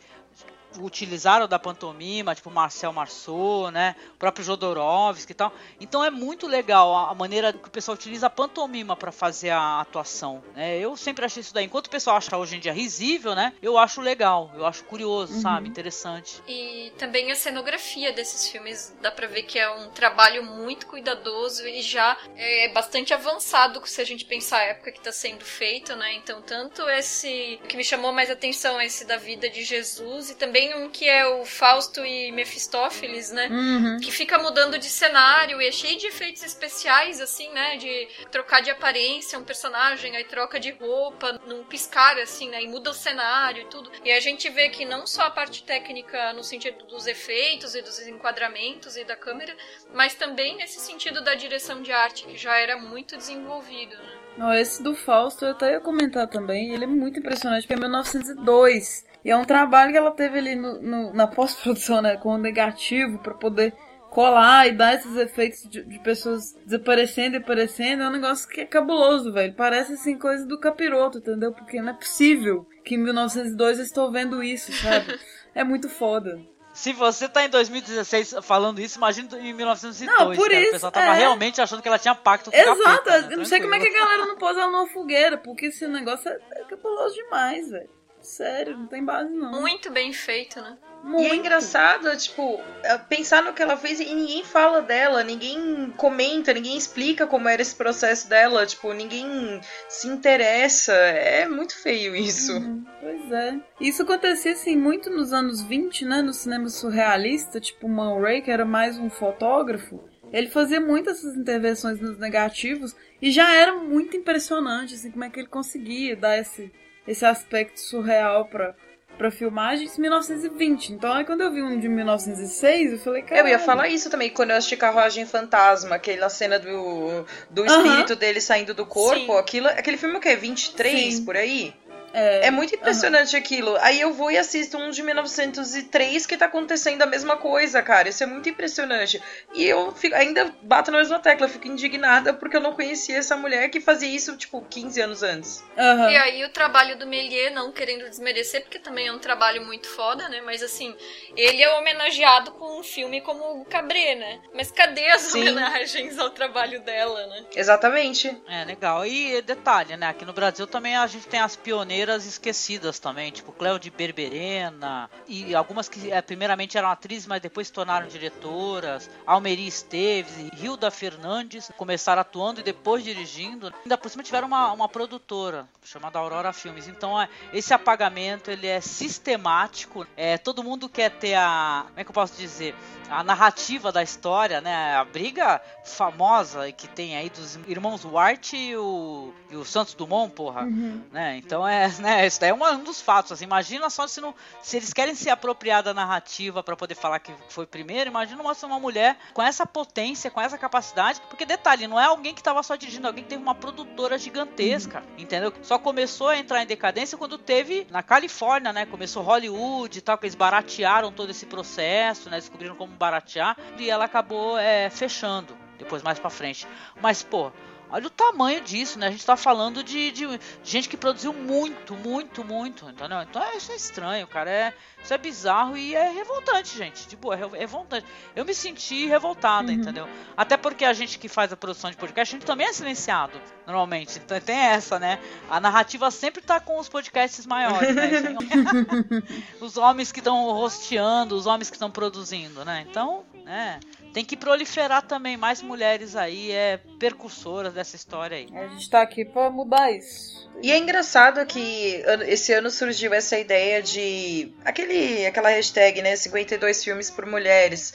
utilizaram da pantomima, tipo Marcel Marceau, né? O próprio Jodorowsky e tal. Então é muito legal a maneira que o pessoal utiliza a pantomima para fazer a atuação. Né? Eu sempre achei isso daí. Enquanto o pessoal acha hoje em dia risível, né? Eu acho legal, eu acho curioso, uhum. sabe? Interessante. E também a cenografia desses filmes dá pra ver que é um trabalho muito cuidadoso e já é bastante avançado se a gente pensar a época que tá sendo feito, né? Então, tanto esse. O que me chamou mais atenção é esse da vida de Jesus e também tem um que é o Fausto e Mefistófeles, né? Uhum. Que fica mudando de cenário e é cheio de efeitos especiais, assim, né? De trocar de aparência um personagem, aí troca de roupa, num piscar, assim, né? E muda o cenário e tudo. E a gente vê que não só a parte técnica no sentido dos efeitos e dos enquadramentos e da câmera, mas também nesse sentido da direção de arte, que já era muito desenvolvido, né? Esse do Fausto eu até ia comentar também. Ele é muito impressionante, porque é 1902. E é um trabalho que ela teve ali no, no, na pós-produção, né, com o negativo, para poder colar e dar esses efeitos de, de, pessoas desaparecendo e aparecendo. É um negócio que é cabuloso, velho. Parece assim coisa do capiroto, entendeu? Porque não é possível que em 1902 eu estou vendo isso, sabe? é muito foda. Se você tá em 2016 falando isso, imagina em 1902. Não, por cara. isso. O pessoal tava é... realmente achando que ela tinha pacto com Exato. o capeta, né? Eu não sei como é que a galera não pôs ela numa fogueira, porque esse negócio é, é cabuloso demais, velho. Sério, não tem base não. Muito bem feito, né? Muito. E é engraçado, tipo, é, pensar no que ela fez e ninguém fala dela, ninguém comenta, ninguém explica como era esse processo dela, tipo, ninguém se interessa. É muito feio isso. Uhum, pois é. Isso acontecia, assim, muito nos anos 20, né, no cinema surrealista, tipo, Man Ray, que era mais um fotógrafo. Ele fazia muitas essas intervenções nos negativos e já era muito impressionante, assim, como é que ele conseguia dar esse esse aspecto surreal pra, pra filmagem em 1920. Então aí quando eu vi um de 1906, eu falei, cara. Eu ia falar isso também, quando eu assisti Carruagem Fantasma, aquela cena do, do espírito dele saindo do corpo, aquilo, aquele filme é o quê? 23 Sim. por aí? É, é muito impressionante uhum. aquilo. Aí eu vou e assisto um de 1903 que tá acontecendo a mesma coisa, cara. Isso é muito impressionante. E eu fico, ainda bato na mesma tecla, fico indignada porque eu não conhecia essa mulher que fazia isso, tipo, 15 anos antes. Uhum. E aí o trabalho do Melier, não querendo desmerecer, porque também é um trabalho muito foda, né? Mas assim, ele é homenageado com um filme como o Cabré, né? Mas cadê as Sim. homenagens ao trabalho dela, né? Exatamente. É, legal. E detalhe, né? Aqui no Brasil também a gente tem as pioneiras esquecidas também, tipo Cléo de Berberena, e algumas que é, primeiramente eram atrizes, mas depois se tornaram diretoras, Almeri Esteves e Hilda Fernandes começaram atuando e depois dirigindo. Ainda por cima tiveram uma, uma produtora chamada Aurora Filmes. Então é, esse apagamento ele é sistemático. É, todo mundo quer ter a. Como é que eu posso dizer? a narrativa da história, né? A briga famosa que tem aí dos irmãos Wright e o, e o Santos Dumont, porra. Uhum. Né? Então é, né, isso daí é um dos fatos. Assim, imagina só se, não, se eles querem se apropriar da narrativa para poder falar que foi primeiro, imagina uma, uma mulher com essa potência, com essa capacidade. Porque detalhe, não é alguém que tava só dirigindo, alguém que teve uma produtora gigantesca, entendeu? Só começou a entrar em decadência quando teve na Califórnia, né? Começou Hollywood e tal, que eles baratearam todo esse processo, né? Descobriram como baratear e ela acabou é, fechando depois mais para frente. Mas pô, olha o tamanho disso, né? A gente tá falando de, de gente que produziu muito, muito, muito, entendeu? Então é, isso é estranho, cara. É, isso é bizarro e é revoltante, gente. De boa, é revoltante. Eu me senti revoltada, uhum. entendeu? Até porque a gente que faz a produção de podcast, a gente também é silenciado, normalmente. Então tem essa, né? A narrativa sempre tá com os podcasts maiores, né? os homens que estão rosteando, os homens que estão produzindo, né? Então, né? Tem que proliferar também mais mulheres aí, é percursoras dessa história aí. A gente tá aqui pra mudar isso. E é engraçado que esse ano surgiu essa ideia de. aquele, aquela hashtag, né? 52 filmes por mulheres.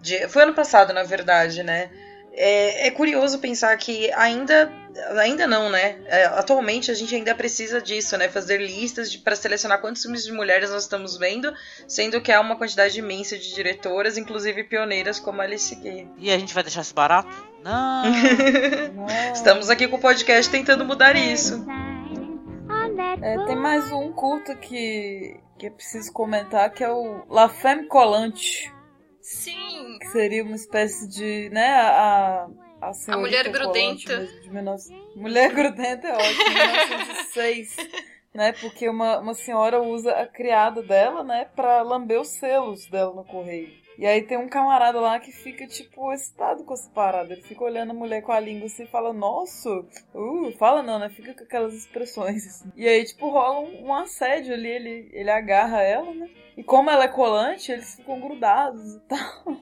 De, foi ano passado, na verdade, né? É, é curioso pensar que ainda ainda não, né? É, atualmente a gente ainda precisa disso, né? Fazer listas para selecionar quantos filmes de mulheres nós estamos vendo, sendo que há uma quantidade imensa de diretoras, inclusive pioneiras como a Alice Gay. E a gente vai deixar isso barato? Não. Estamos aqui com o podcast tentando mudar isso. É, tem mais um curto que, que é preciso comentar, que é o La Femme Collante. Sim! Que seria uma espécie de, né, a, a, a Mulher Grudenta. De, de Mulher Grudenta é ótimo, 1906. né, porque uma, uma senhora usa a criada dela, né, pra lamber os selos dela no correio. E aí tem um camarada lá que fica, tipo, excitado com essa parada. Ele fica olhando a mulher com a língua assim e fala, nossa, uh, fala não, né? Fica com aquelas expressões. Assim. E aí, tipo, rola um, um, assédio ali, ele, ele agarra ela, né? E como ela é colante, eles ficam grudados e tal.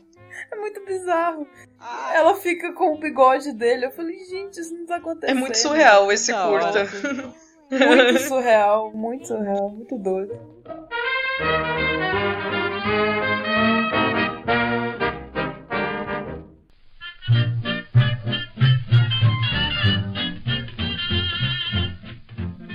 É muito bizarro. Ah. Ela fica com o bigode dele. Eu falei, gente, isso não tá acontecendo. É muito surreal esse não, curta. Muito surreal, muito surreal, muito doido.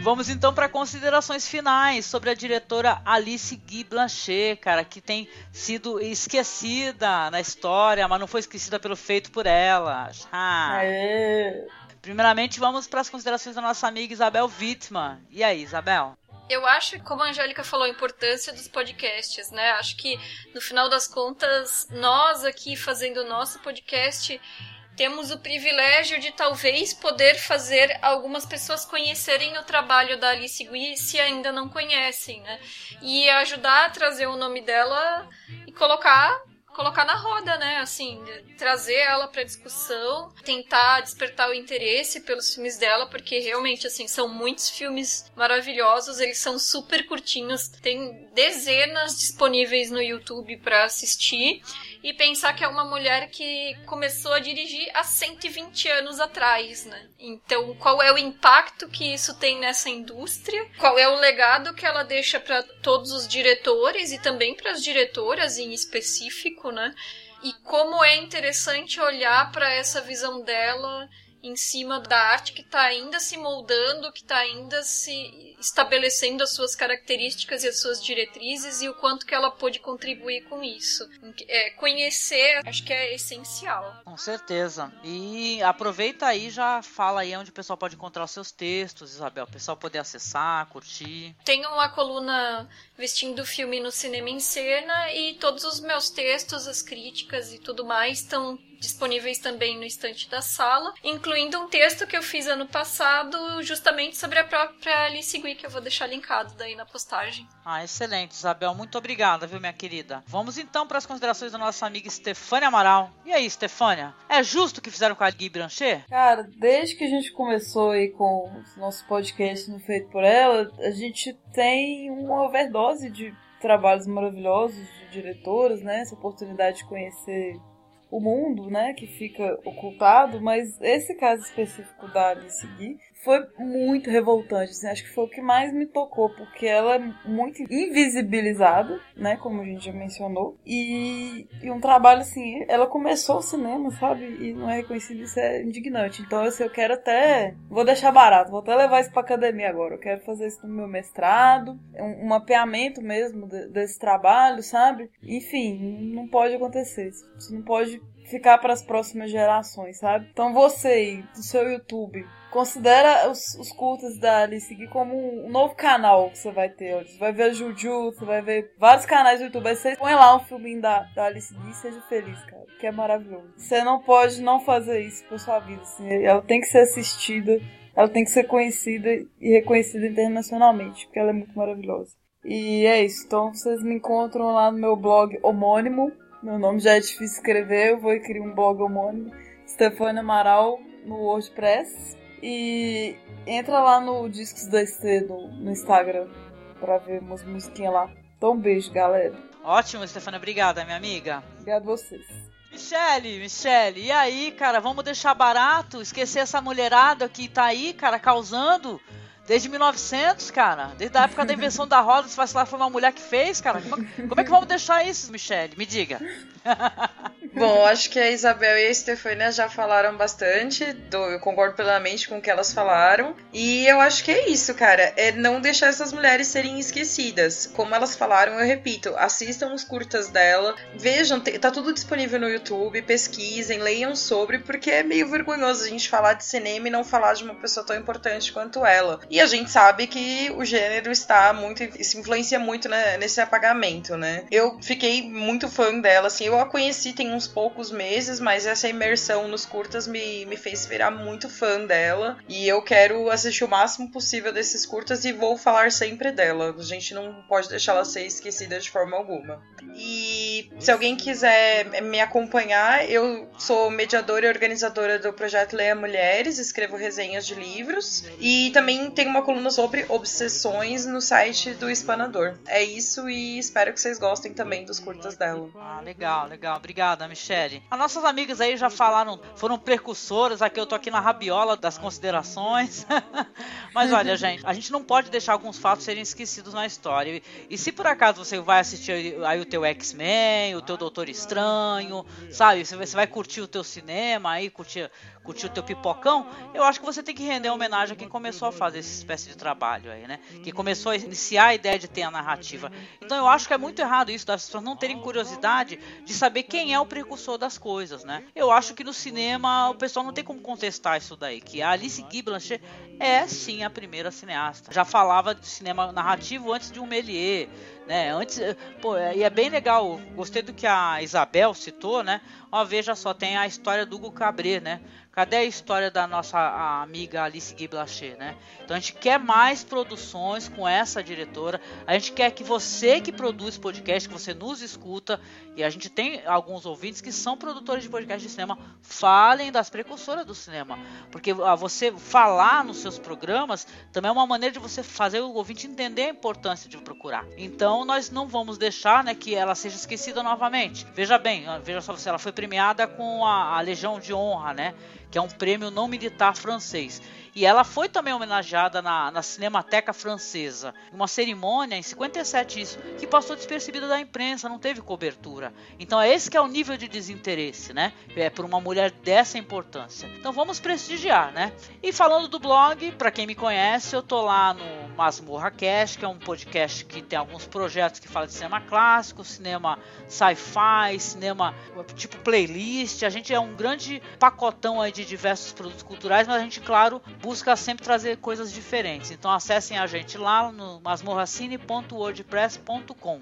Vamos então para considerações finais sobre a diretora Alice Guy Blanchet, cara, que tem sido esquecida na história, mas não foi esquecida pelo feito por ela. Ah. Primeiramente, vamos para as considerações da nossa amiga Isabel Wittmann. E aí, Isabel? Eu acho, como a Angélica falou, a importância dos podcasts, né? Acho que, no final das contas, nós aqui fazendo o nosso podcast temos o privilégio de talvez poder fazer algumas pessoas conhecerem o trabalho da Alice Guy se ainda não conhecem, né? E ajudar a trazer o nome dela e colocar colocar na roda, né? Assim, trazer ela para discussão, tentar despertar o interesse pelos filmes dela, porque realmente assim são muitos filmes maravilhosos, eles são super curtinhos, tem dezenas disponíveis no YouTube para assistir e pensar que é uma mulher que começou a dirigir há 120 anos atrás, né? Então, qual é o impacto que isso tem nessa indústria? Qual é o legado que ela deixa para todos os diretores e também para as diretoras em específico, né? E como é interessante olhar para essa visão dela em cima da arte que está ainda se moldando, que está ainda se estabelecendo as suas características e as suas diretrizes e o quanto que ela pode contribuir com isso. É, conhecer, acho que é essencial. Com certeza. E aproveita aí já fala aí onde o pessoal pode encontrar os seus textos, Isabel, o pessoal poder acessar, curtir. Tem uma coluna vestindo o filme no cinema em cena e todos os meus textos, as críticas e tudo mais estão disponíveis também no estante da sala, incluindo um texto que eu fiz ano passado justamente sobre a própria Alice Gui, que eu vou deixar linkado daí na postagem. Ah, excelente, Isabel. Muito obrigada, viu, minha querida? Vamos então para as considerações da nossa amiga Stefânia Amaral. E aí, Stefânia? É justo o que fizeram com a Gui Brancher? Cara, desde que a gente começou aí com o nosso podcast no Feito por Ela, a gente tem uma overdose de trabalhos maravilhosos de diretoras, né? Essa oportunidade de conhecer o mundo, né, que fica ocultado, mas esse caso específico da Alice Guy foi muito revoltante, assim, acho que foi o que mais me tocou, porque ela é muito invisibilizada, né, como a gente já mencionou, e, e um trabalho assim, ela começou o cinema, sabe, e não é reconhecido, isso é indignante, então assim, eu quero até, vou deixar barato, vou até levar isso pra academia agora, eu quero fazer isso no meu mestrado, um, um mapeamento mesmo de, desse trabalho, sabe, enfim, não pode acontecer, isso não pode ficar para as próximas gerações, sabe? Então você do seu YouTube, considera os, os cultos da Alice Gui como um novo canal que você vai ter. Você vai ver a Juju, você vai ver vários canais do YouTube. Aí você põe lá um filminho da, da Alice Gui e seja feliz, cara. Que é maravilhoso. Você não pode não fazer isso pra sua vida. Assim. Ela tem que ser assistida, ela tem que ser conhecida e reconhecida internacionalmente, porque ela é muito maravilhosa. E é isso. Então vocês me encontram lá no meu blog homônimo. Meu nome já é difícil escrever, eu vou criar um blog homônimo. Stefania Amaral no WordPress. E entra lá no Discos da ST no, Instagram pra ver umas musiquinhas lá. Então um beijo, galera. Ótimo, Stefania. Obrigada, minha amiga. Obrigado a vocês. Michele, Michele, e aí, cara, vamos deixar barato? Esquecer essa mulherada que tá aí, cara, causando desde 1900, cara. Desde a época da invenção da roda, se vai lá foi uma mulher que fez, cara. Como, como é que vamos deixar isso, Michele? Me diga. Bom, acho que a Isabel e a Stefania já falaram bastante, do, eu concordo plenamente com o que elas falaram. E eu acho que é isso, cara. É não deixar essas mulheres serem esquecidas. Como elas falaram, eu repito, assistam os curtas dela, vejam, tá tudo disponível no YouTube, pesquisem, leiam sobre, porque é meio vergonhoso a gente falar de cinema e não falar de uma pessoa tão importante quanto ela. E a gente sabe que o gênero está muito. se influencia muito né, nesse apagamento, né? Eu fiquei muito fã dela, assim, eu a conheci tem uns poucos meses, mas essa imersão nos curtas me, me fez virar muito fã dela. E eu quero assistir o máximo possível desses curtas e vou falar sempre dela. A gente não pode deixar ela ser esquecida de forma alguma. E se alguém quiser me acompanhar, eu sou mediadora e organizadora do projeto Leia Mulheres, escrevo resenhas de livros e também tenho uma coluna sobre obsessões no site do Espanador. É isso e espero que vocês gostem também dos curtas dela. Ah, legal, legal. Obrigada, Michele. As nossas amigas aí já falaram, foram precursoras. Aqui eu tô aqui na rabiola das considerações. Mas olha, gente, a gente não pode deixar alguns fatos serem esquecidos na história. E, e se por acaso você vai assistir aí o teu X-Men, o teu Doutor Estranho, sabe? Você vai curtir o teu cinema aí, curtir curtir o teu pipocão, eu acho que você tem que render homenagem a quem começou a fazer essa espécie de trabalho aí, né? Que começou a iniciar a ideia de ter a narrativa. Então eu acho que é muito errado isso das pessoas não terem curiosidade de saber quem é o precursor das coisas, né? Eu acho que no cinema o pessoal não tem como contestar isso daí, que a Alice Guy Blanchet é sim a primeira cineasta. Já falava de cinema narrativo antes de um Méliès, né? Antes, pô, e é bem legal. Gostei do que a Isabel citou, né? Ó, veja só, tem a história do Hugo Cabret, né? Cadê a história da nossa amiga Alice Guy né? Então a gente quer mais produções com essa diretora. A gente quer que você que produz podcast, que você nos escuta, e a gente tem alguns ouvintes que são produtores de podcast de cinema, falem das precursoras do cinema. Porque ah, você falar nos seus programas também é uma maneira de você fazer o ouvinte entender a importância de procurar. Então, Então nós não vamos deixar né, que ela seja esquecida novamente. Veja bem, veja só você, ela foi premiada com a, a Legião de Honra, né? Que é um prêmio não militar francês. E ela foi também homenageada na, na Cinemateca Francesa, uma cerimônia em 57 isso, que passou despercebida da imprensa, não teve cobertura. Então é esse que é o nível de desinteresse, né? É por uma mulher dessa importância. Então vamos prestigiar, né? E falando do blog, para quem me conhece, eu tô lá no Masmorra Cast, que é um podcast que tem alguns projetos que falam de cinema clássico, cinema sci-fi, cinema tipo playlist. A gente é um grande pacotão aí de diversos produtos culturais, mas a gente, claro, busca sempre trazer coisas diferentes. Então acessem a gente lá no masmorracine.wordpress.com.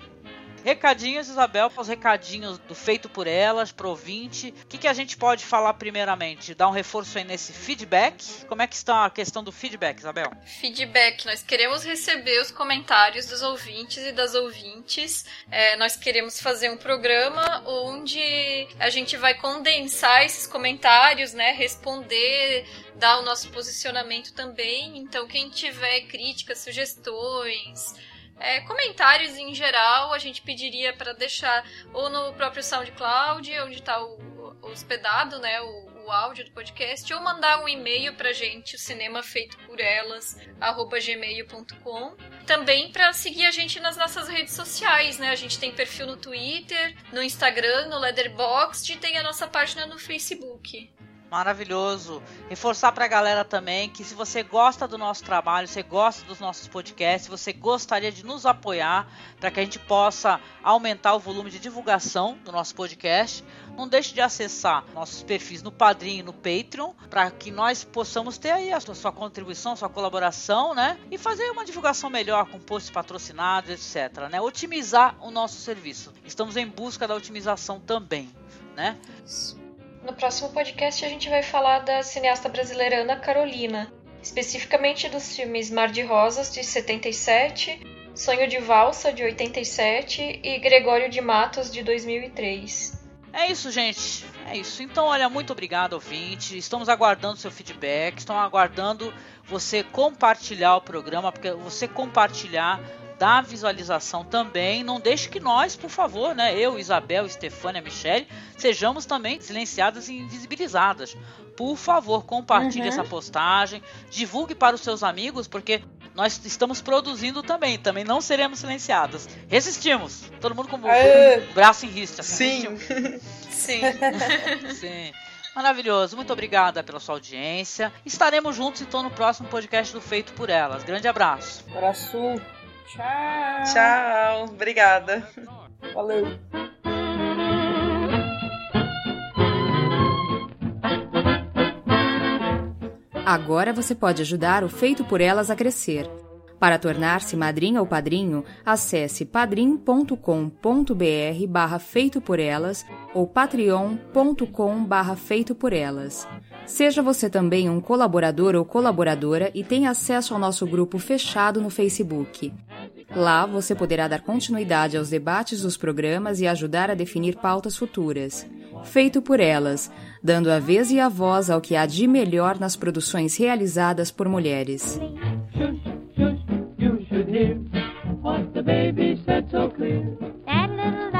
Recadinhos, Isabel, os recadinhos do Feito por Elas, pro ouvinte. O que, que a gente pode falar primeiramente? Dar um reforço aí nesse feedback. Como é que está a questão do feedback, Isabel? Feedback. Nós queremos receber os comentários dos ouvintes e das ouvintes. É, nós queremos fazer um programa onde a gente vai condensar esses comentários, né? Responder dar o nosso posicionamento também. Então, quem tiver críticas, sugestões, é, comentários em geral, a gente pediria para deixar ou no próprio SoundCloud, onde está o, o, hospedado, né, o, o, áudio do podcast, ou mandar um e-mail para gente, o cinema feito por elas, gmail.com. Também para seguir a gente nas nossas redes sociais, né? A gente tem perfil no Twitter, no Instagram, no Letterboxd e tem a nossa página no Facebook. Maravilhoso. Reforçar para a galera também que se você gosta do nosso trabalho, você gosta dos nossos podcasts, você gostaria de nos apoiar para que a gente possa aumentar o volume de divulgação do nosso podcast, não deixe de acessar nossos perfis no Padrim e no Patreon para que nós possamos ter aí a sua, sua contribuição, sua colaboração, né? E fazer uma divulgação melhor com posts patrocinados, etc, né? Otimizar o nosso serviço. Estamos em busca da otimização também, né? No próximo podcast a gente vai falar da cineasta brasileira Ana Carolina, especificamente dos filmes Mar de Rosas de 77, Sonho de Valsa de 87 e Gregório de Matos de 2003. É isso, gente. É isso. Então, olha, muito obrigado, ouvinte. Estamos aguardando seu feedback, estamos aguardando você compartilhar o programa, porque você compartilhar da visualização também. Não deixe que nós, por favor, né, eu, Isabel, Estefânia, Michele, sejamos também silenciadas e invisibilizadas. Por favor, compartilhe uhum. essa postagem, divulgue para os seus amigos, porque nós estamos produzindo também, também não seremos silenciadas. Resistimos. Todo mundo com o braço em risco. Assim, Sim. Sim. Sim. Maravilhoso, muito obrigada pela sua audiência. Estaremos juntos então no próximo podcast do Feito por Elas. Grande abraço. Abraço. Tchau. Tchau. Obrigada. Valeu. Agora você pode ajudar o Feito por Elas a crescer. Para tornar-se madrinha ou padrinho, acesse padrim.com.br barra feito por elas ou patreon.com barra feito por elas. Seja você também um colaborador ou colaboradora e tenha acesso ao nosso grupo fechado no Facebook. Lá você poderá dar continuidade aos debates dos programas e ajudar a definir pautas futuras. Feito por elas, dando a vez e a voz ao que há de melhor nas produções realizadas por mulheres. That